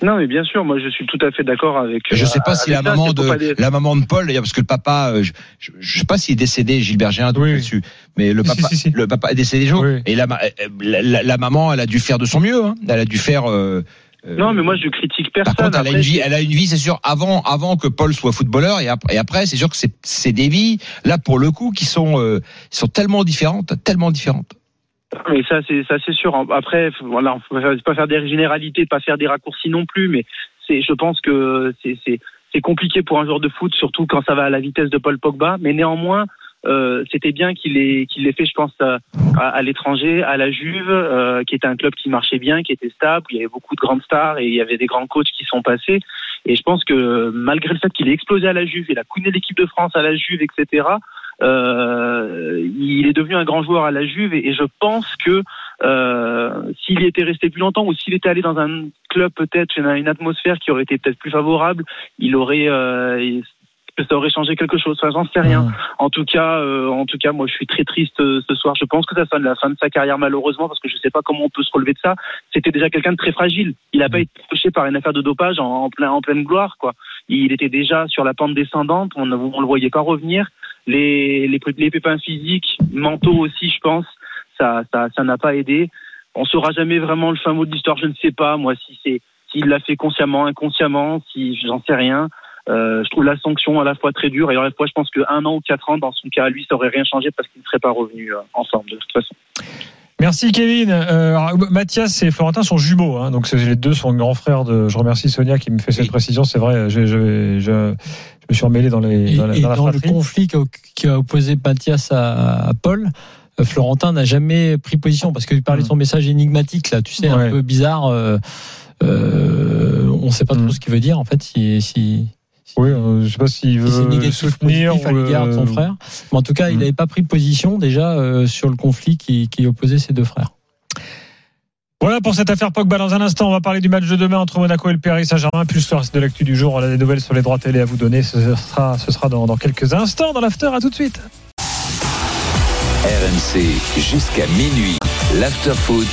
Non, mais bien sûr, moi je suis tout à fait d'accord avec. Je sais pas euh, si la ça, maman de des- la maman de Paul d'ailleurs parce que le papa euh, je, je, je sais pas s'il est décédé Gilbert j'ai un doute là-dessus mais le papa si, si. le papa est décédé jour Oui. et la, euh, la, la- la maman elle a dû faire de son mieux hein. elle a dû faire euh, Non, mais moi je critique personne. par contre, elle a une vie, c'est- elle a une vie, c'est sûr, avant, avant que Paul soit footballeur, et après, et après c'est sûr que c'est, c'est des vies, là, pour le coup, qui sont, euh, qui sont tellement différentes, tellement différentes. Mais ça, c'est ça, c'est sûr. Après, voilà, ne pas faire des généralités, pas faire des raccourcis non plus, mais c'est, je pense que c'est, c'est, compliqué pour un joueur de foot, surtout quand ça va à la vitesse de Paul Pogba. Mais néanmoins, euh, c'était bien qu'il ait, qu'il ait fait, je pense, à, à- l'étranger, à la Juve, euh, qui était un club qui marchait bien, qui était stable. où Il y avait beaucoup de grandes stars et il y avait des grands coachs qui sont passés. Et je pense que malgré le fait qu'il ait explosé à la Juve, il a couiné l'équipe de France à la Juve, etc. Euh, il est devenu un grand joueur à la Juve et, et je pense que euh, s'il était resté plus longtemps ou s'il était allé dans un club peut-être une, une atmosphère qui aurait été peut-être plus favorable, il aurait euh, ça aurait changé quelque chose. Enfin, j'en sais rien. En tout cas, euh, en tout cas, moi, je suis très triste euh, ce soir. Je pense que ça sonne la fin de sa carrière malheureusement parce que je sais pas comment on peut se relever de ça. C'était déjà quelqu'un de très fragile. Il n'a pas été touché par une affaire de dopage en, en plein en pleine gloire, quoi. Il était déjà sur la pente descendante. On ne le voyait pas revenir. Les, les, pépins physiques, mentaux aussi, je pense, ça, ça, ça n'a pas aidé. On saura jamais vraiment le fin mot de l'histoire. Je ne sais pas, moi, si c'est s'il l'a fait consciemment, inconsciemment, si j'en sais rien. Euh, je trouve la sanction à la fois très dure et à la fois je pense que un an ou quatre ans dans son cas lui ça aurait rien changé parce qu'il ne serait pas revenu euh, en forme de toute façon. Merci Kevin. Euh, Mathias et Florentin sont jumeaux, hein, donc les deux sont grands frères de. Je remercie Sonia qui me fait cette précision. C'est vrai, je, je, je, je me suis emmêlé dans les Et, dans la, et dans la dans le conflit qui a, opposé Mathias à, à Paul, euh, Florentin n'a jamais pris position parce qu'il parlait de son message énigmatique là, tu sais, Mm. Ouais. un peu bizarre. Euh, euh, on ne sait pas trop Mm. ce qu'il veut dire en fait. Si, si, Oui, euh, je sais pas s'il veut négatif, soutenir positif à ou, l'égard de son euh, frère. Mais en tout cas, il n'avait pas pris position déjà euh, sur le conflit qui, qui opposait ses deux frères. Voilà pour cette affaire Pogba. Dans un instant, on va parler du match de demain entre Monaco et le Paris Saint-Germain, plus le reste de l'actu du jour. On a des nouvelles sur les droits télé à vous donner. Ce sera, ce sera dans, dans quelques instants dans l'after. À tout de suite. RMC jusqu'à minuit. L'afterfoot.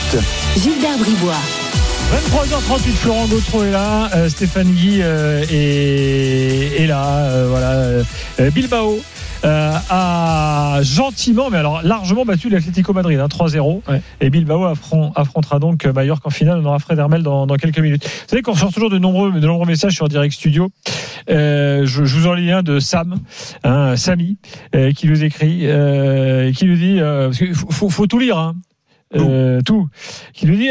Gilbert Bribois. 23h38, Florent Gautreau est là, euh, Stéphane Guy euh, est, est là, euh, voilà. Euh, Bilbao euh, a gentiment, mais alors largement battu l'Atlético Madrid, hein, 3-0. Et Bilbao affron- affrontera donc Mallorca en finale. On aura Fred Hermel dans, dans quelques minutes. Vous savez qu'on reçoit toujours de nombreux, de nombreux messages sur Direct Studio. Euh, je, je vous en lis un de Sam, hein, Samy, euh, qui nous écrit, euh, qui nous dit, euh, parce qu'il faut, faut, faut tout lire, hein, euh, tout, qui nous dit.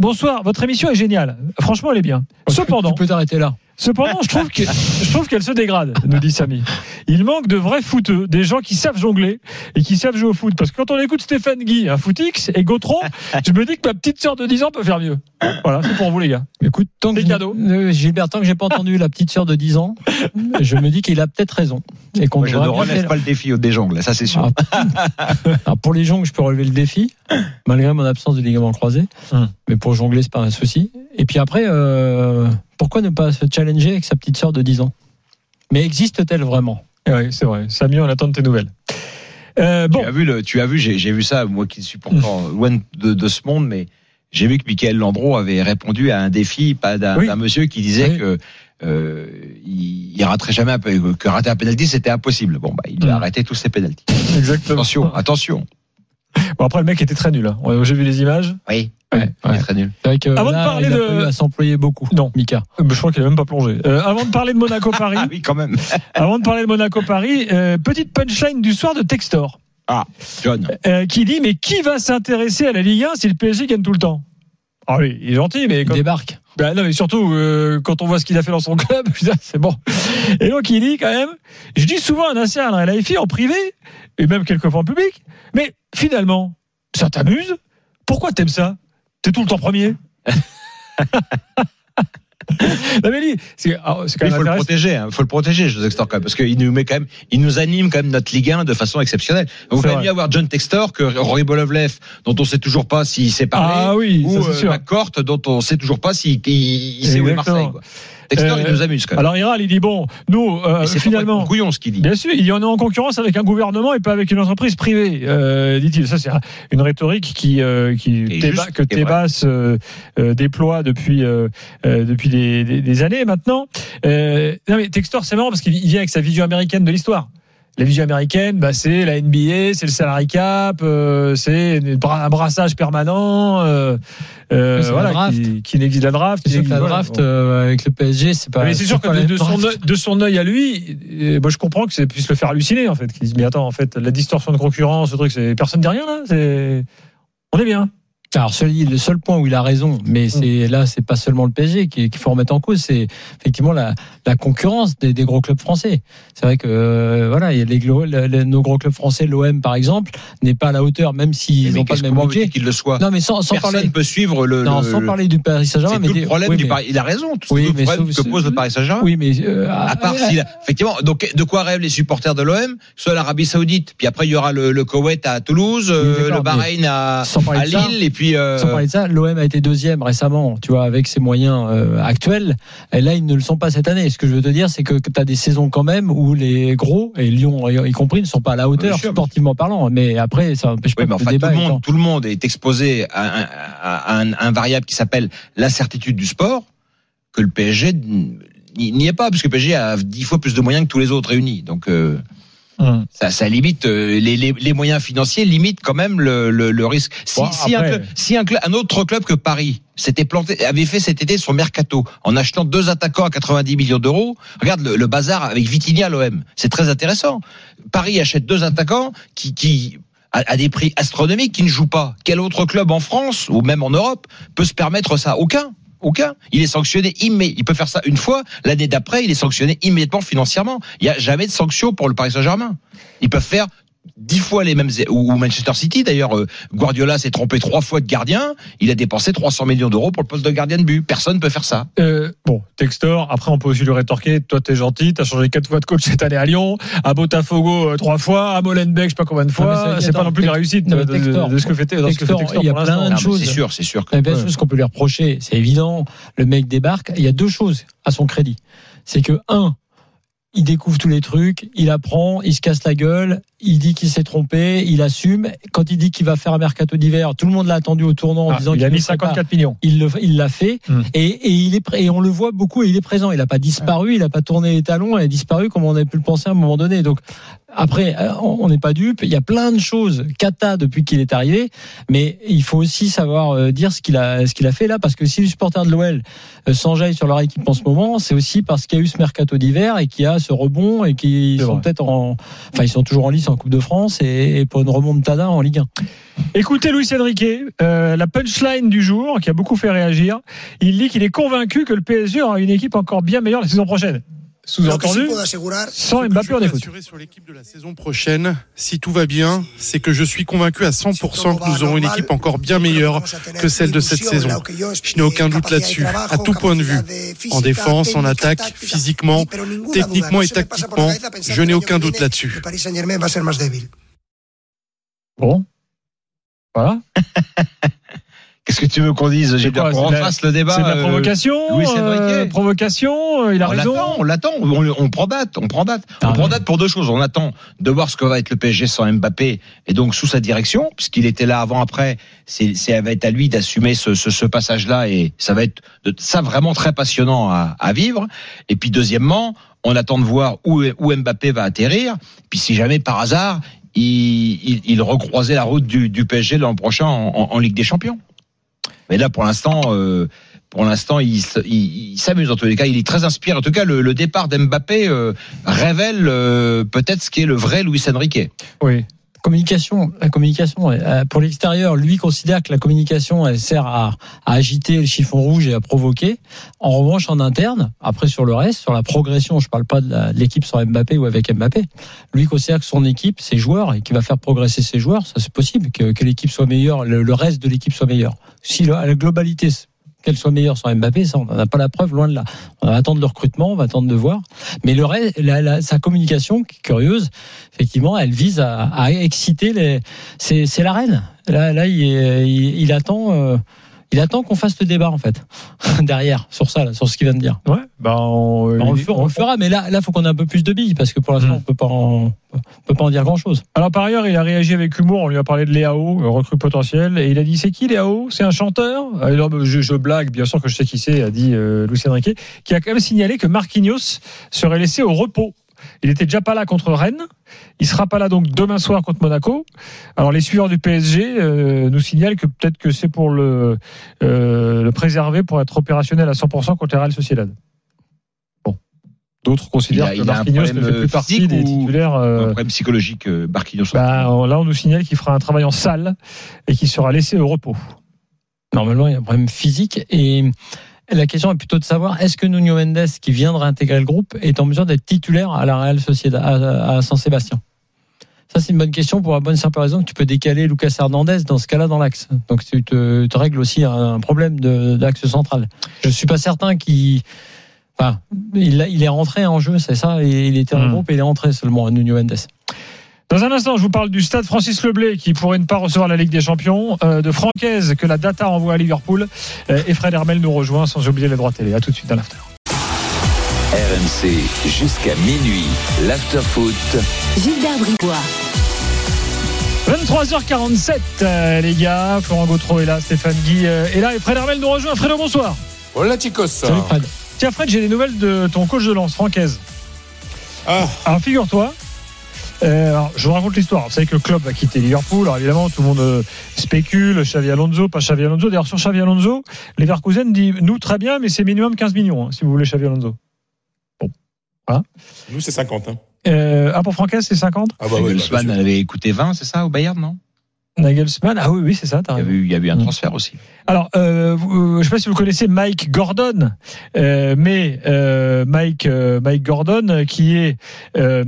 Bonsoir, votre émission est géniale. Franchement, elle est bien. Cependant, Tu peux t'arrêter là. Cependant, je trouve que je trouve qu'elle se dégrade, nous dit Samy. Il manque de vrais footeux, des gens qui savent jongler et qui savent jouer au foot. Parce que quand on écoute Stéphane Guy, un footix et Gautron, je me dis que ma petite sœur de 10 ans peut faire mieux. Voilà, c'est pour vous les gars. Écoute, tant que Des je- cadeaux. euh, Gilbert, tant que j'ai pas entendu la petite sœur de 10 ans, je me dis qu'il a peut-être raison. Et qu'on Moi, je ne relève faire- pas le défi au déjongle, ça c'est sûr. Alors pour les jongles, je peux relever le défi, malgré mon absence de ligament croisé. Hum. Mais pour jongler, c'est pas un souci. Et puis après, euh, pourquoi ne pas se challenger avec sa petite sœur de 10 ans? Mais existe-t-elle vraiment? Oui, c'est vrai. Samy, on attend de tes nouvelles. Euh, bon, Tu as vu, le, tu as vu, j'ai j'ai vu ça, moi qui suis pourtant loin de, de ce monde, mais j'ai vu que Michael Landreau avait répondu à un défi, pas d'un Oui. d'un monsieur qui disait Oui. que euh, il, il raterait jamais un, que rater un penalty c'était impossible. Bon bah il a Mm. arrêté tous ses penalties. exactement. Attention, attention. Bon, après, le mec était très nul. hein. J'ai vu les images. Oui, Ouais, il très nul. C'est vrai que Avant de parler il a de- pas eu à s'employer beaucoup. Non. Mika. Euh, Je crois qu'il a même pas plongé. Euh, avant de parler de Monaco-Paris, Ah oui, quand même. avant de parler de Monaco-Paris, euh, petite punchline du soir de Textor. Ah, John. euh, qui dit mais qui va s'intéresser à la Ligue 1 si le PSG gagne tout le temps? Ah oui, il est gentil, mais Il quand, débarque. bah non, mais surtout euh, quand on voit ce qu'il a fait dans son club, je dis, ah, c'est bon. Et donc il dit quand même, je dis souvent à Nasser Al Khelaifi en privé et même quelquefois en public, mais finalement, ça t'amuse Pourquoi t'aimes ça? T'es tout le temps premier. non mais lui, c'est ah, c'est quand Il même faut le protéger, hein, faut le protéger, José Textor, quand même, parce qu'il nous met quand même, il nous anime quand même notre Ligue 1 de façon exceptionnelle. Vaut vrai. mieux avoir John Textor que Rory Bolovlev, dont on sait toujours pas s'il s'est parlé, Ah oui, ou ça euh, sûr. McCourt, dont on sait toujours pas s'il il, il sait où est. Marseille. Quoi. Textor, Euh, il nous amuse quand même. Alors Iral, il dit bon, nous euh, finalement. couillon ce qu'il dit. Bien sûr, il y en a en concurrence avec un gouvernement et pas avec une entreprise privée, euh, dit-il. Ça, c'est une rhétorique qui, euh, qui juste, que. Tebas euh, euh, déploie depuis euh, euh, depuis des, des- des années maintenant. Euh, non mais Textor, c'est marrant parce qu'il il vient avec sa vision américaine de l'histoire. La vision américaine, bah, c'est la NBA, c'est le salary cap, euh, c'est un brassage permanent, euh, euh, voilà, qui, qui n'existe la draft. C'est sûr que la voilà. draft euh, avec le PSG, c'est pas. mais c'est sûr que de, son, œil- de son œil à lui, moi je comprends que ça puisse le faire halluciner en fait. Qu'il dise mais attends en fait la distorsion de concurrence, ce truc, c'est personne dit rien là. C'est on est bien. Alors le seul point où il a raison, mais c'est là, c'est pas seulement le PSG qui- qu'il faut remettre en cause, c'est effectivement la, la concurrence des, des gros clubs français. C'est vrai que euh, voilà, les, nos gros clubs français, l'OM par exemple, n'est pas à la hauteur, même s'ils n'ont pas le même budget. qu'il le soit Non, mais sans, sans Personne parler. peut suivre le. Non, le- sans le- parler du Paris Saint-Germain, mais tout le problème oui, du Paris. Il a raison. Tout Oui, le mais problème sauf- que pose le Paris Saint-Germain. Oui, mais euh, À part s'il a- effectivement, donc de quoi rêvent les supporters de l'OM Soit l'Arabie Saoudite, puis après il y aura le, le Koweït à Toulouse, euh, le Bahreïn à, à Lille, et puis euh, Sans parler de ça, l'OM a été deuxième récemment, tu vois, avec ses moyens euh, actuels. Et là, ils ne le sont pas cette année. Ce que je veux te dire, c'est que, tu as des saisons quand même où les gros, et Lyon y compris, ne sont pas à la hauteur, sûr. sportivement parlant. Mais après, ça n'empêche pas Oui, mais que enfin, le tout le, monde, tout le monde est exposé à un, à un- un variable qui s'appelle l'incertitude du sport, que le PSG n'y est pas, parce que le PSG a dix fois plus de moyens que tous les autres réunis. Donc, euh, Hum. ça, ça limite euh, les, les, les moyens financiers limitent quand même le, le, le risque. Si, Bon, si, un, après- club, si un, club, un autre club que Paris s'était planté, avait fait cet été son mercato en achetant deux attaquants à 90 millions d'euros, regarde le, le bazar avec Vitinha à l'OM, c'est très intéressant. Paris achète deux attaquants qui, qui à, à des prix astronomiques, qui ne jouent pas. Quel autre club en France ou même en Europe peut se permettre ça? Aucun. Aucun. Il est sanctionné immédiatement. Il peut faire ça une fois. L'année d'après, il est sanctionné immédiatement financièrement. Il n'y a jamais de sanction pour le Paris Saint-Germain. Ils peuvent faire dix fois les mêmes ou Manchester City d'ailleurs euh, Guardiola s'est trompé trois fois de gardien il a dépensé 300 millions d'euros pour le poste de gardien de but personne peut faire ça Euh, bon, Textor, après on peut aussi lui rétorquer, toi t'es gentil, t'as changé quatre fois de coach cette année à Lyon, à Botafogo euh, trois fois, à Molenbeek je sais pas combien de fois, c'est pas non plus Tex- réussite non, de, de- Textor, de ce que fait, Textor, il y a plein de Ah, choses. c'est sûr c'est sûr que Il y a plein de choses qu'on peut lui reprocher. C'est évident. Le mec débarque. Il y a deux choses à son crédit. C'est que, un, il découvre tous les trucs, il apprend, il se casse la gueule, il dit qu'il s'est trompé, il assume. Quand il dit qu'il va faire un mercato d'hiver, tout le monde l'a attendu au tournant en Ah, disant il qu'il a mis le ferait pas. 54 millions. Il l'a fait Hmm. et, et il est et on le voit beaucoup et il est présent. Il n'a pas disparu, il n'a pas tourné les talons, il a disparu comme on avait pu le penser à un moment donné. Donc après, euh, on n'est pas dupe. Il y a plein de choses cata depuis qu'il est arrivé, mais il faut aussi savoir euh, dire ce qu'il a ce qu'il a fait là, parce que si les supporters de l'OL euh, s'enjaillent sur leur équipe en ce moment, c'est aussi parce qu'il y a eu ce mercato d'hiver et qu'il y a ce rebond et qu'ils sont peut-être en, enfin ils sont toujours en lice en Coupe de France et, pour une remontada en Ligue 1. Écoutez Luis Enrique, euh, la punchline du jour qui a beaucoup fait réagir, il dit qu'il est convaincu que le PSG aura une équipe encore bien meilleure la saison prochaine. Sous-entendu, sans Mbappé on assurer sur l'équipe de la saison prochaine, si tout va bien, c'est que je suis convaincu à 100% que nous aurons une équipe encore bien meilleure que celle de cette saison. Je n'ai aucun doute là-dessus, à tout point de vue. En défense, en attaque, physiquement, techniquement et tactiquement, je n'ai aucun doute là-dessus. Bon, voilà. qu'est-ce que tu veux qu'on dise? J'ai quoi, c'est la- refasse le débat C'est de la euh, provocation, Louis euh, Enrique provocation, euh, il a on raison. on l'attend, on, on prend date, on prend date. Ah, on prend date pour deux choses. On attend de voir ce que va être le PSG sans Mbappé et donc sous sa direction, puisqu'il était là avant après. C'est, c'est ça va être à lui d'assumer ce, ce, ce passage-là et ça va être de, ça vraiment très passionnant à, à vivre. Et puis deuxièmement, on attend de voir où, où Mbappé va atterrir. Puis si jamais par hasard il, il, il recroisait la route du, du PSG l'an prochain en, en- en Ligue des Champions. Mais là, pour l'instant, euh, pour l'instant, il, s'amuse en tous les cas. Il est très inspiré. En tout cas, le, départ d'Mbappé euh, révèle euh, peut-être ce qu'est le vrai Luis Enrique. Oui. Communication, la communication, euh, pour l'extérieur, lui considère que la communication, elle sert à, agiter le chiffon rouge et à provoquer. En revanche, en interne, après sur le reste, sur la progression, je parle pas de l'équipe sans Mbappé ou avec Mbappé. Lui considère que son équipe, ses joueurs, et qu'il va faire progresser ses joueurs, ça c'est possible, que, l'équipe soit meilleure, le, reste de l'équipe soit meilleur. Si la globalité qu'elle soit meilleure sans Mbappé, ça on n'en a pas la preuve, loin de là. On va attendre le recrutement, on va attendre de voir. Mais le reste, sa communication, curieuse, effectivement, elle vise à, exciter les. C'est la reine. Là, là, il attend. euh, il attend qu'on fasse le débat en fait derrière sur ça, là, sur ce qu'il vient de dire. Ouais, bah on, on, le fera, on le fera, mais là, là, faut qu'on ait un peu plus de billes parce que pour l'instant, on peut pas, en, on peut pas en dire grand chose. Alors par ailleurs, il a réagi avec humour. On lui a parlé de Léao, euh, recrue potentiel, et il a dit c'est qui Léao? C'est un chanteur? Alors, je, je blague, bien sûr que je sais qui c'est, a dit euh, Lucien Riquet, qui a quand même signalé que Marquinhos serait laissé au repos. Il était déjà pas là contre Rennes. Il sera pas là donc demain soir contre Monaco. Alors les suiveurs du PSG euh, nous signalent que peut-être que c'est pour le, euh, le préserver pour être opérationnel à 100% contre Real Sociedad. Bon. D'autres Il considèrent a, que un Marquinhos ne fait plus partie des titulaires. un euh, problème psychologique, euh, Barquinhos. bah, là, on nous signale qu'il fera un travail en salle et qu'il sera laissé au repos. Normalement, il y a un problème physique et la question est plutôt de savoir est-ce que Nuno Mendes, qui vient de réintégrer le groupe, est en mesure d'être titulaire à la Real Sociedad, à, à San Sébastien Ça, c'est une bonne question pour la bonne simple raison que tu peux décaler Lucas Hernandez dans ce cas-là dans l'axe. Donc, tu te, te règles aussi un problème d'axe central. Je suis pas certain qu'il. Enfin, il, est rentré en jeu, c'est ça. Il était en Hmm. groupe et il est rentré seulement, Nuno Mendes. Dans un instant, je vous parle du stade Francis Leblay qui pourrait ne pas recevoir la Ligue des Champions, euh, de Francaise que la data envoie à Liverpool, euh, et Fred Hermel nous rejoint sans oublier les droits télé. À tout de suite dans l'after. RMC jusqu'à minuit. L'afterfoot. Gilbert Bribois. 23h47, euh, les gars. Florent Gautreau est là, Stéphane Guy euh, est là, et Fred Hermel nous rejoint. Fredo, bonsoir. Hola chicos. Salut Fred. Tiens, Fred, j'ai des nouvelles de ton coach de lance, Francaise. Ah. Alors, figure-toi. Euh, alors, je vous raconte l'histoire. Vous savez que le club va quitter Liverpool. Alors évidemment, tout le monde euh, spécule. Xavi Alonso, pas Xavi Alonso. D'ailleurs, sur Xavi Alonso, Leverkusen dit nous très bien, mais c'est minimum 15 millions hein, si vous voulez Xavi Alonso. Bon, voilà. Nous c'est 50. Hein. Euh, ah pour Francaise, c'est 50. Ah bah ouais, bah, avait écouté 20, c'est ça, au Bayern, non? Nagelsmann, ah oui, oui, c'est ça. Il y, a eu, il y a eu un transfert aussi. Alors, euh, vous- je ne sais pas si vous connaissez Mike Gordon, euh, mais euh, Mike euh, Mike Gordon, euh, qui est euh,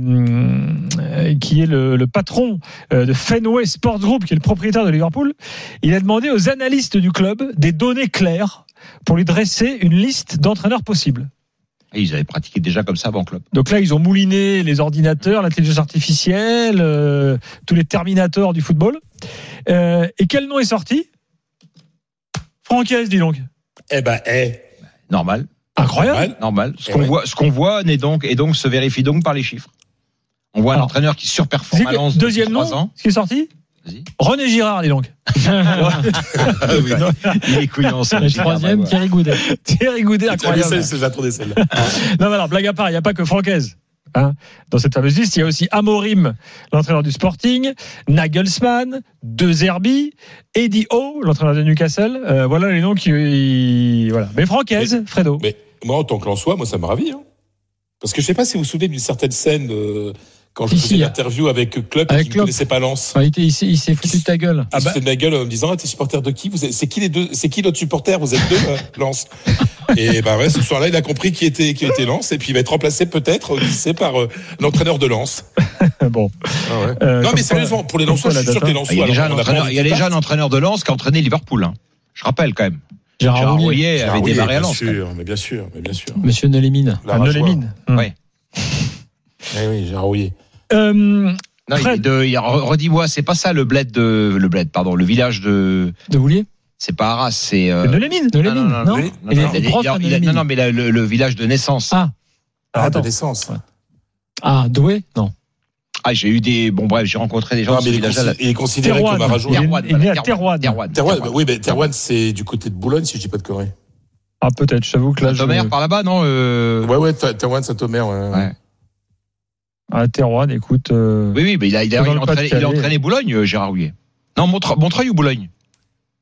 euh, qui est le, le patron euh, de Fenway Sports Group, qui est le propriétaire de Liverpool, il a demandé aux analystes du club des données claires pour lui dresser une liste d'entraîneurs possibles. Et ils avaient pratiqué déjà comme ça avant club. Donc là, ils ont mouliné les ordinateurs, l'intelligence artificielle, euh, tous les terminators du football. Euh, et quel nom est sorti? Francaise, dis donc. Eh ben, eh. Normal. Incroyable. Normal. Ce Eh qu'on ouais. voit, ce qu'on voit n'est donc et donc se vérifie donc par les chiffres. On voit un Alors, entraîneur qui surperforme à Lens Deuxième nom, ans. ce qui est sorti? René Girard, dis donc. Il est couillant, ça. Troisième. Thierry Goudet. Thierry Goudet, incroyable. Celle, c'est- j'attendais celle-là. Non, mais alors, blague à part, il n'y a pas que Francaise. Hein. Dans cette fameuse liste, il y a aussi Amorim, l'entraîneur du Sporting, Nagelsmann, De Zerbi, Eddie Howe, l'entraîneur de Newcastle. Euh, voilà les noms qui. Voilà. Mais Francaise, Fredo. Mais moi, en tant que Lensois, moi, ça me ravit. Hein. Parce que je sais pas si vous vous souvenez d'une certaine scène euh, quand je Si, faisais si. l'interview avec Klopp Avec qui ne connaissait pas Lens. Ah, il s'est il s'est foutu de ta gueule. Il se fait de ma gueule en me disant ah, T'es supporter de qui? C'est qui les deux C'est qui l'autre supporter? Vous êtes deux, euh, Lens. Et bah ouais, ce soir-là, il a compris qui était qui était Lens et puis il va être remplacé peut-être au lycée par euh, l'entraîneur de Lens. bon. non Euh, comme mais sérieusement, pour les Lensois, je suis sûr que les. Lensois. Il y a déjà un entraîneur, de Lens qui a entraîné Liverpool. hein. Je rappelle quand même. Gérard Gérard Rouillet. Avait démarré à Lens. sûr, mais bien sûr, mais bien sûr. Monsieur Rajoie. Neulémine. Ouais. Eh oui, Gérard Rouillet. Euh, Non, il est Fred. de, il y a- redis-moi, c'est pas ça le bled de, le bled, pardon, le village de, De Voulier c'est pas Arras, c'est, euh, Neulémine. Neulémine, non, non, non, non, Il non, il il il mais la- le, le village de naissance. Ah, Ah, de naissance. ah, Doué Non. Ah, j'ai eu des, bon bref, j'ai rencontré des gens Non, de mais il est, village-là. consi- il est considéré Terouane. comme un rajout. Il est- Terouane, il est à voilà, Terouane. Terouane. Terouane, bah oui, mais c'est du côté de Boulogne, si je dis pas de conneries. Ah, peut-être, je t'avoue que là. je- Saint-Omer par là-bas, non euh, Ouais, ouais, Te- Terouane, Saint-Omer. Ouais. Ouais. Ah, Terouane, écoute. euh, Oui, oui, mais il a, il a, Dans il a le entraîné, il a Pas-de-Calais. entraîné Boulogne, euh, Gérard Rouillet. Non, Montre- Montreuil ou Boulogne?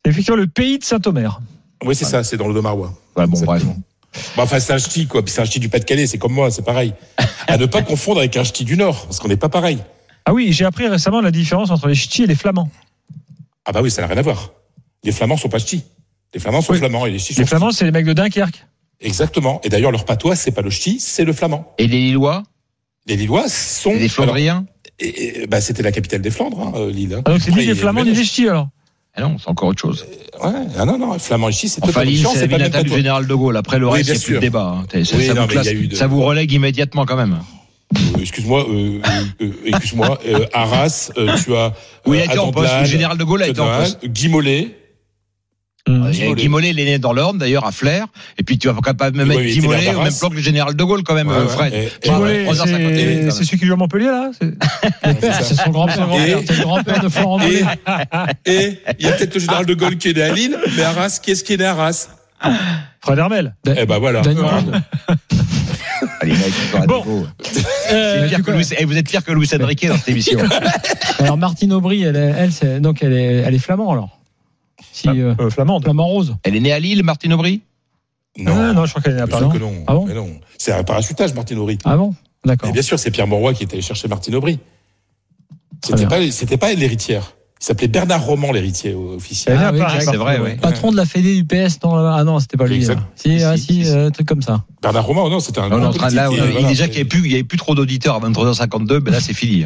C'est effectivement le pays de Saint-Omer. Oui, c'est ça, c'est dans le Domarois. Voilà, bon, bref. Exactement. Bah, enfin, c'est un ch'ti, quoi. Puis c'est un ch'ti du Pas-de-Calais, c'est comme moi, c'est pareil. À ne pas confondre avec un ch'ti du Nord, parce qu'on n'est pas pareil. Ah oui, j'ai appris récemment la différence entre les ch'tis et les flamands. Ah bah oui, ça n'a rien à voir. Les Flamands sont pas ch'tis. Les Flamands sont Oui. flamands et les ch'tis sont Les flamands, c'est les mecs de Dunkerque. Exactement. Et d'ailleurs, leur patois, c'est pas le ch'ti, c'est le flamand. Et les Lillois? Les Lillois sont. Et les Flandriens Et- et- bah, c'était la capitale des Flandres, hein, euh, Lille. hein. Ah, donc c'est des a flamands mélange. ch'tis alors. Ah non, c'est encore autre chose. Ouais, ah non, non, flamand ch'ti, c'est Enfin, Lille, c'est la ville natale du général de Gaulle. Après, le Oui, reste, c'est plus de débat. hein. Ça, Oui, ça non, vous classe- de- ça relègue immédiatement quand même. Euh, excuse-moi, euh, euh, euh, excuse-moi, euh, Arras, euh, tu as. Oui, il a euh, été en poste. Le général de Gaulle a été en poste. Guy Mollet. Mmh. Il y a Guy Mollet, il est né dans l'Orne, d'ailleurs, à Flers. Et puis, tu vas quand même mettre Guy Mollet au même plan que le général de Gaulle, quand même, Ouais, ouais. Fred. Et- 3h51, c'est celui qui joue à Montpellier là c'est- son grand-père. C'est le grand-père de Florent Et Mollet. et il y a peut-être le général de Gaulle qui est né à Lille, mais Arras, qui est-ce qui est né à Arras Fred Hermel. Eh ben voilà. Daniel Rand. Allez, mec, sont à Bon. Euh, que Louis- eh, vous êtes pire que Louis Enrique dans cette émission. Alors Martine Aubry, elle, est- elle, c'est- donc elle est, elle est flamand alors. Si euh, euh, Flamande. flamand rose. Elle est née à Lille, Martine Aubry? Ah, non, je crois qu'elle est à bien Paris. que non. Ah bon Mais non. C'est un parachutage, Martine Aubry. Ah bon? D'accord. Et bien sûr, c'est Pierre Mauroy qui était allé chercher Martine Aubry. C'était pas, c'était pas elle l'héritière. Il s'appelait Bernard Roman, l'héritier euh, officiel. Est à Ah oui, Paris. C'est vrai, oui. Patron de la Fédé du PS, non. Ah non, c'était pas lui. Exact. là. Si, ah, Si, si, si, si. euh, truc comme ça. Bernard Roman, non, c'était un On est grand en train de là, et il voilà, déjà qu'il n'y avait plus, il y avait plus trop d'auditeurs à 23h52, mais là, c'est fini.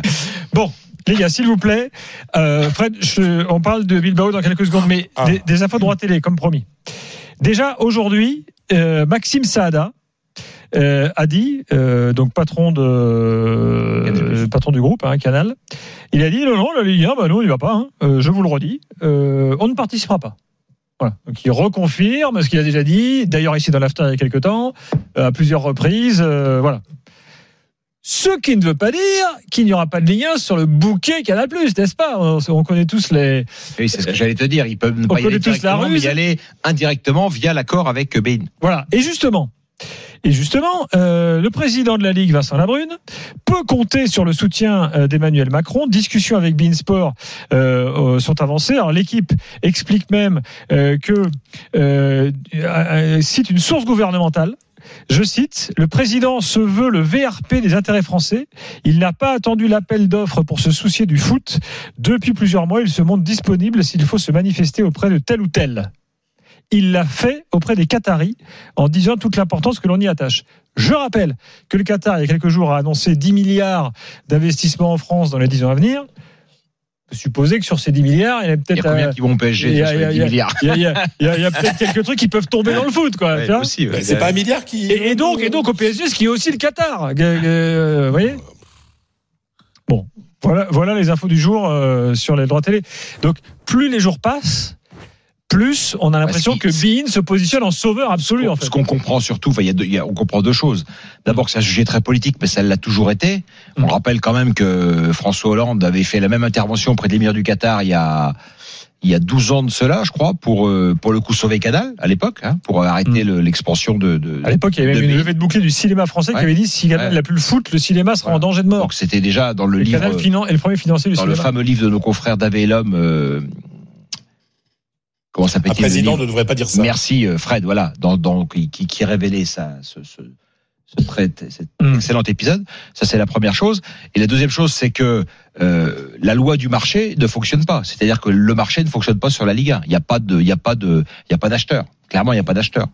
Bon, les gars, s'il vous plaît, euh, Fred, je- on parle de Bilbao dans quelques secondes, mais Ah. des, des infos de droit télé, comme promis. Déjà, aujourd'hui, euh, Maxime Saada euh, a dit, euh, donc patron, de, euh, patron du groupe, hein, Canal, il a dit non, non, la Ligue 1, bah, nous, on n'y va pas, hein. Euh, je vous le redis, euh, on ne participera pas. Voilà. Donc il reconfirme ce qu'il a déjà dit, d'ailleurs ici dans l'after il y a quelques temps, à plusieurs reprises, euh, voilà. Ce qui ne veut pas dire qu'il n'y aura pas de Ligue 1 sur le bouquet Canal+, n'est-ce pas? On, on connaît tous les... Oui, c'est ce que j'allais te dire. Ils peuvent ne pas y aller tous la directement, mais ruse. y aller indirectement via l'accord avec Bein. Voilà. Et justement, et justement, euh, le président de la Ligue, Vincent Labrune, peut compter sur le soutien euh, d'Emmanuel Macron. Discussions avec Beansport euh, euh, sont avancées. Alors l'équipe explique même euh, que cite une source gouvernementale Je cite, le président se veut le VRP des intérêts français. Il n'a pas attendu l'appel d'offres pour se soucier du foot. Depuis plusieurs mois, il se montre disponible s'il faut se manifester auprès de tel ou tel. Il l'a fait auprès des Qataris en disant toute l'importance que l'on y attache. Je rappelle que le Qatar, il y a quelques jours, a annoncé 10 milliards d'investissements en France dans les 10 ans à venir. Supposer que sur ces 10 milliards, il y a Il y peut-être. a combien euh, qui vont au PSG sur les il y 10 a- milliards il y a- a- a- peut-être quelques trucs qui peuvent tomber dans le foot, quoi. Ouais, ouais. C'est pas un milliard qui. et, et donc, et donc au PSG, ce qui est aussi le Qatar. Euh, euh, vous voyez Bon, voilà, voilà les infos du jour euh, sur les droits télé. Donc, plus les jours passent, plus on a l'impression si- que Bein se positionne en sauveur absolu. En fait. Ce qu'on comprend surtout, enfin, y a deux- y a- on comprend deux choses. D'abord que c'est un sujet très politique, mais ça l'a toujours été. On rappelle quand même que François Hollande avait fait la même intervention auprès de l'émir du Qatar il y a il y a 12 ans de cela, je crois, pour euh, pour le coup sauver Canal à l'époque, hein, pour arrêter le- l'expansion de, de. À l'époque, il y avait même une levée de bouclier du cinéma français qui avait dit si Canal Ouais. n'a plus le foot, le cinéma sera en danger de mort. Donc c'était déjà dans le Et livre. Canal finan- est le premier financier du dans le fameux livre de nos confrères d'Ave et l'homme. euh, comment Un président ne devrait pas dire ça. Merci euh, Fred, voilà, dans, dans, qui, qui qui révélait ça, ce, ce, ce très, cet Mm. excellent épisode. Ça c'est la première chose. Et la deuxième chose, c'est que euh, la loi du marché ne fonctionne pas. C'est-à-dire que le marché ne fonctionne pas sur la Ligue 1. Il n'y a pas de, il y a pas de, il y a pas d'acheteur. Clairement, il n'y a pas d'acheteur.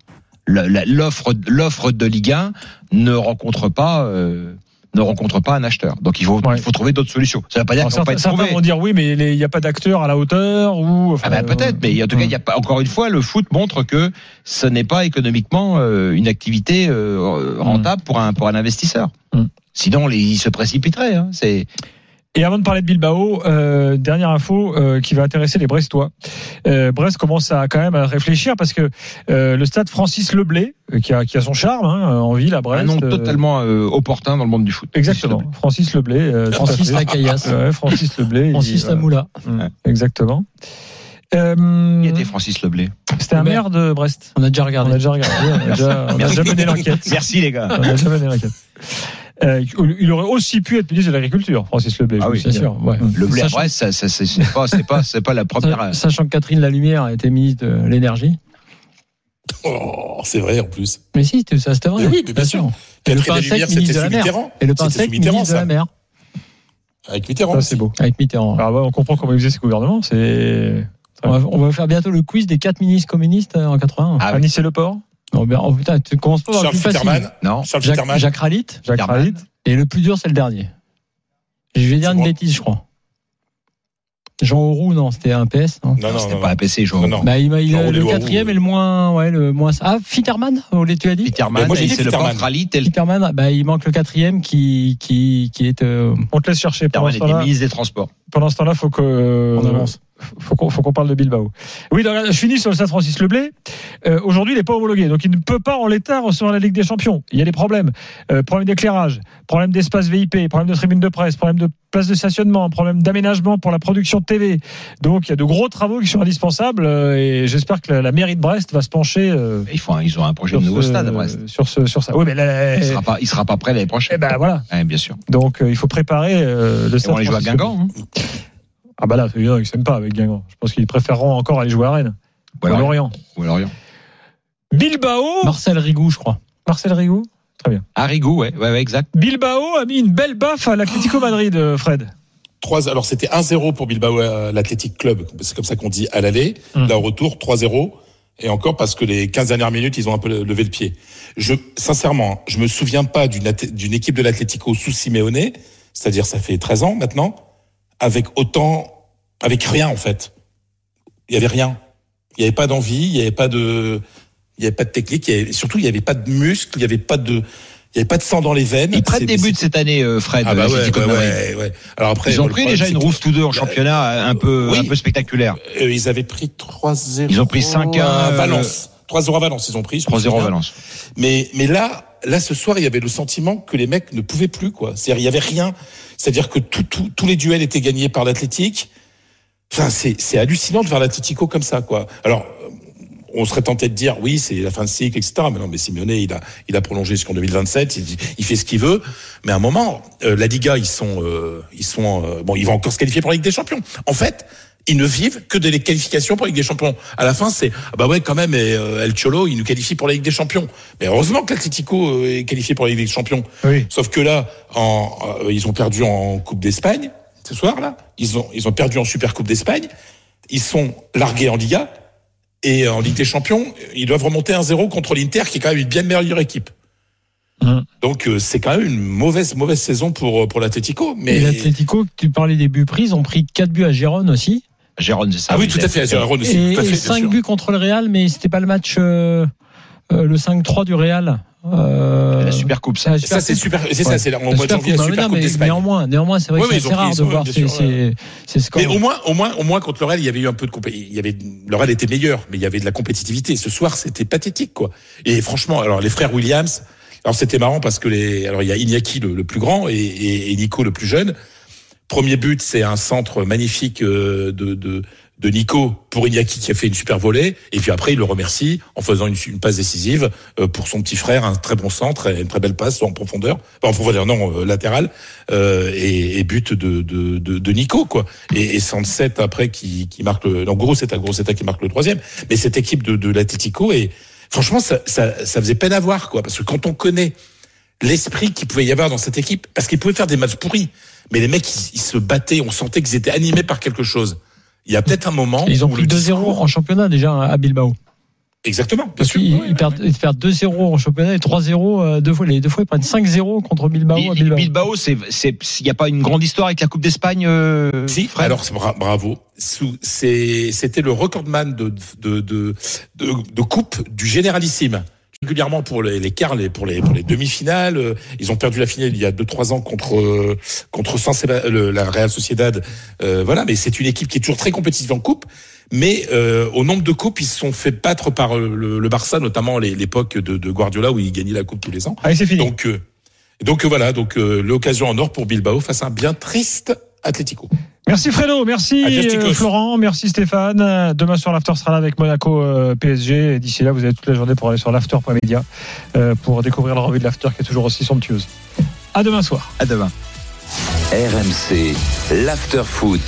L'offre, l'offre de Ligue 1 ne rencontre pas. euh, ne rencontre pas un acheteur. Donc il faut, il faut trouver d'autres solutions. Ça ne veut pas dire vont pas être certains trouvés. vont dire oui, mais il n'y a pas d'acteur à la hauteur ou. enfin, Ah ben peut-être, mais en tout cas, il y a pas encore une fois, le foot montre que ce n'est pas économiquement euh, une activité euh, rentable pour un pour un investisseur. Sinon, les, il se précipiterait. Hein. C'est Et avant de parler de Bilbao, euh, dernière info euh, qui va intéresser les Brestois. Euh, Brest commence à quand même à réfléchir parce que euh, le stade Francis Leblé, euh, qui a, qui a son charme hein, en ville à Brest. un nom euh, totalement euh, opportun dans le monde du foot. Exactement, Francis Leblé. euh, Francis. Ouais, Francis Leblé. Francis Lamoula. Exactement. Euh, Qui était Francis Leblé C'était un maire de Brest. On a déjà regardé. On a déjà regardé. On a déjà, on a déjà mené l'enquête. Merci les gars. On a déjà mené l'enquête. Euh, il aurait aussi pu être ministre de l'Agriculture, Francis Leblé. Ah oui, vous signale. sûr, ouais. Le blé Sachant- Brest, ça, ça, c'est c'est pas, c'est pas, c'est pas la première. Sachant que Catherine Lalumière a été ministre de l'énergie. Oh, c'est vrai en plus. Mais si, c'était- ça c'était vrai. Mais oui, mais bien sûr. Le Catherine Lalumière, ministre c'était de la sous mer. Mitterrand. Et le pain C'était sous sec, Mitterrand, ministre de ça. la mer. Avec Mitterrand. Ça, c'est beau. Avec Mitterrand. Ah ouais, on comprend comment il faisait ses gouvernements. C'est On va, on va faire bientôt le quiz des quatre ministres communistes euh, en 81. Ah, à Nice et le port. Oh, ben, oh, putain, tu commences pas Charles plus facile. Futterman. Non. Charles Jacques, Futterman. Jacques Ralit. Jacques. Ralit. Et le plus dur, c'est le dernier. Je vais dire une bêtise, je crois. Jean Auroux, non, c'était un PS, non Non, non, C'était pas un PC, je Non, non. bah, il, m'a- il a Jean le Auroux, quatrième Auroux. et le moins, ouais, le moins. Ah, Fitterman, tu as dit Mais moi, c'est le Ali, tel Fitterman, bah, il manque le quatrième qui, qui, qui est. euh, On te laisse chercher. Ce était temps-là, ministre des Transports. pendant ce temps-là, faut que On avance. Faut qu'on faut qu'on parle de Bilbao. Oui, donc, je finis sur le stade Francis Leblé. Euh, Aujourd'hui, il n'est pas homologué, donc il ne peut pas en l'état recevoir la Ligue des Champions. Il y a des problèmes, euh, problème d'éclairage, problème d'espace VIP, problème de tribune de presse, problème de place de stationnement, problème d'aménagement pour la production de TV. Donc il y a de gros travaux qui sont indispensables euh, et j'espère que la, la mairie de Brest va se pencher. euh, Ils font, ils ont un projet de nouveau ce- stade à Brest. Sur ce, sur ça. Oui, mais là, Il sera il sera pas prêt l'année prochaine. eh ben voilà. Ouais, bien sûr. Donc euh, il faut préparer le stade. vont aller jouer à Guingamp. hein. Ah bah là, c'est évident, ils s'aiment pas avec Guingamp. Je pense qu'ils préféreront encore aller jouer à Rennes. Ou à Lorient. Ou à Lorient. Bilbao. Marcel Rigou, je crois. Marcel Rigou. Très bien. Arrigo, ouais, ouais, ouais, exact. Bilbao a mis une belle baffe à l'Atlético Madrid, euh, Fred. Trois- alors c'était 1-0 pour Bilbao, euh, l'Athletic Club, c'est comme ça qu'on dit à l'aller. Hum. Là au retour, 3-0. Et encore parce que les 15 dernières minutes, ils ont un peu levé le pied. Je, sincèrement, je me souviens pas d'une équipe de l'Atlético sous Simeone, c'est-à-dire ça fait 13 ans maintenant, avec autant, avec rien en fait. Il y avait rien. Il y avait pas d'envie, il y avait pas de, il y avait pas de technique, il y avait- surtout il y avait pas de muscles, il y avait pas de, il y avait pas de sang dans les veines. Ils prennent des buts cette année, euh, Fred. Ah bah ouais, l'Atlético ouais, Madrid. ouais, ouais. Alors après, Ils ont pris déjà une rousse tous deux en championnat un peu, Oui. un peu spectaculaire. Euh, ils avaient pris 3-0. Ils ont pris 5-1, à euh, Valence. 3-0 à Valence, ils ont pris. je me 3-0 à. Valence. Mais, mais là, là, ce soir, il y avait le sentiment que les mecs ne pouvaient plus, quoi. C'est-à-dire, il y avait rien. C'est-à-dire que tous les duels étaient gagnés par l'Athletic. Enfin, c'est, hallucinant de voir l'Atletico comme ça, quoi. Alors, on serait tenté de dire, oui, c'est la fin de cycle, etc. Mais non, mais Simeone, il a, il a prolongé jusqu'en 2027. Il, il fait ce qu'il veut. Mais à un moment, euh, la Liga, ils sont, euh, ils sont, euh, bon, ils vont encore se qualifier pour la Ligue des Champions. En fait, ils ne vivent que de les qualifications pour la Ligue des Champions. À la fin, c'est ah bah ouais quand même. Et, euh, El Cholo, il nous qualifie pour la Ligue des Champions. Mais heureusement que l'Atlético euh, est qualifié pour la Ligue des Champions. Oui. Sauf que là, en, euh, ils ont perdu en Coupe d'Espagne ce soir là. Ils ont ils ont perdu en Super Coupe d'Espagne. Ils sont largués en Liga et en Ligue des Champions, ils doivent remonter 1-0 contre l'Inter, qui est quand même une bien meilleure équipe. Hum. Donc euh, c'est quand même une mauvaise mauvaise saison pour pour l'Atlético. Mais l'Atlético, tu parlais des buts pris, ils ont pris 4 buts à Gérone aussi. Gérone, c'est ça. ah oui, tout à fait. Gérone aussi, et, tout à fait, bien 5 sûr. buts contre le Real, mais c'était pas le match, euh, euh, le 5-3 du Real. Euh, La Super Coupe, ça. Ça c'est super. C'est Ouais. ça, c'est en La mois de Super janvier, Coupe, la Super Coupe mais d'Espagne. néanmoins, néanmoins, c'est vrai que c'est rare de voir ces, scores. Mais au moins, au moins, au moins contre le Real, il y avait eu un peu de compé- il y avait le Real était meilleur, mais il y avait de la compétitivité. Ce soir, c'était pathétique, quoi. Et franchement, alors les frères Williams, alors c'était marrant parce que les, alors il y a Iñaki le, le plus grand et, et, et Nico le plus jeune. Premier but, c'est un centre magnifique euh, de, de de Nico pour Iñaki qui a fait une super volée. Et puis après il le remercie en faisant une, une passe décisive euh, pour son petit frère un très bon centre et une très belle passe en profondeur. Pas en profondeur non euh, latéral. Euh, et, et but de, de, de, Nico quoi. Et, et Sanset après qui, qui marque le en gros c'est un gros qui marque le troisième. Mais cette équipe de, de l'Atlético et franchement ça, ça, ça faisait peine à voir quoi. Parce que quand on connaît l'esprit qu'il pouvait y avoir dans cette équipe parce qu'ils pouvaient faire des matchs pourris mais les mecs ils, ils se battaient on sentait qu'ils étaient animés par quelque chose il y a peut-être un moment Ils ont pris le 2-0 discours- en championnat déjà à Bilbao. Exactement, bien Parce sûr. qu'ils Ouais, ils perdent, ils perdent 2-0 en championnat et 3-0 euh, deux fois. Les deux fois ils prennent 5-0 contre Bilbao à Bilbao, Bilbao. c'est, c'est, il n'y a pas une grande histoire avec la Coupe d'Espagne. euh, Si, Fred? alors bra- bravo. C'était le recordman de, de, de, de, de coupe du généralissime. Régulièrement pour les, les quarts, les, pour les, pour les demi-finales. Euh, Ils ont perdu la finale il y a 2-3 ans contre, euh, contre Séba- le- la Real Sociedad. Euh, voilà, mais c'est une équipe qui est toujours très compétitive en coupe. Mais euh, au nombre de coupes, ils se sont fait battre par euh, le, le Barça, notamment l'époque de, de Guardiola où il gagnait la coupe tous les ans. Allez, c'est fini. Donc, euh, donc voilà, donc euh, l'occasion en or pour Bilbao face à un bien triste Atlético. Merci Fredo, merci euh. Florent, merci Stéphane. Demain sur l'After sera là avec Monaco euh, PSG. Et D'ici là, vous avez toute la journée pour aller sur l'after.media euh, pour découvrir la revue de l'After qui est toujours aussi somptueuse. À demain soir. À demain. RMC, l'after foot.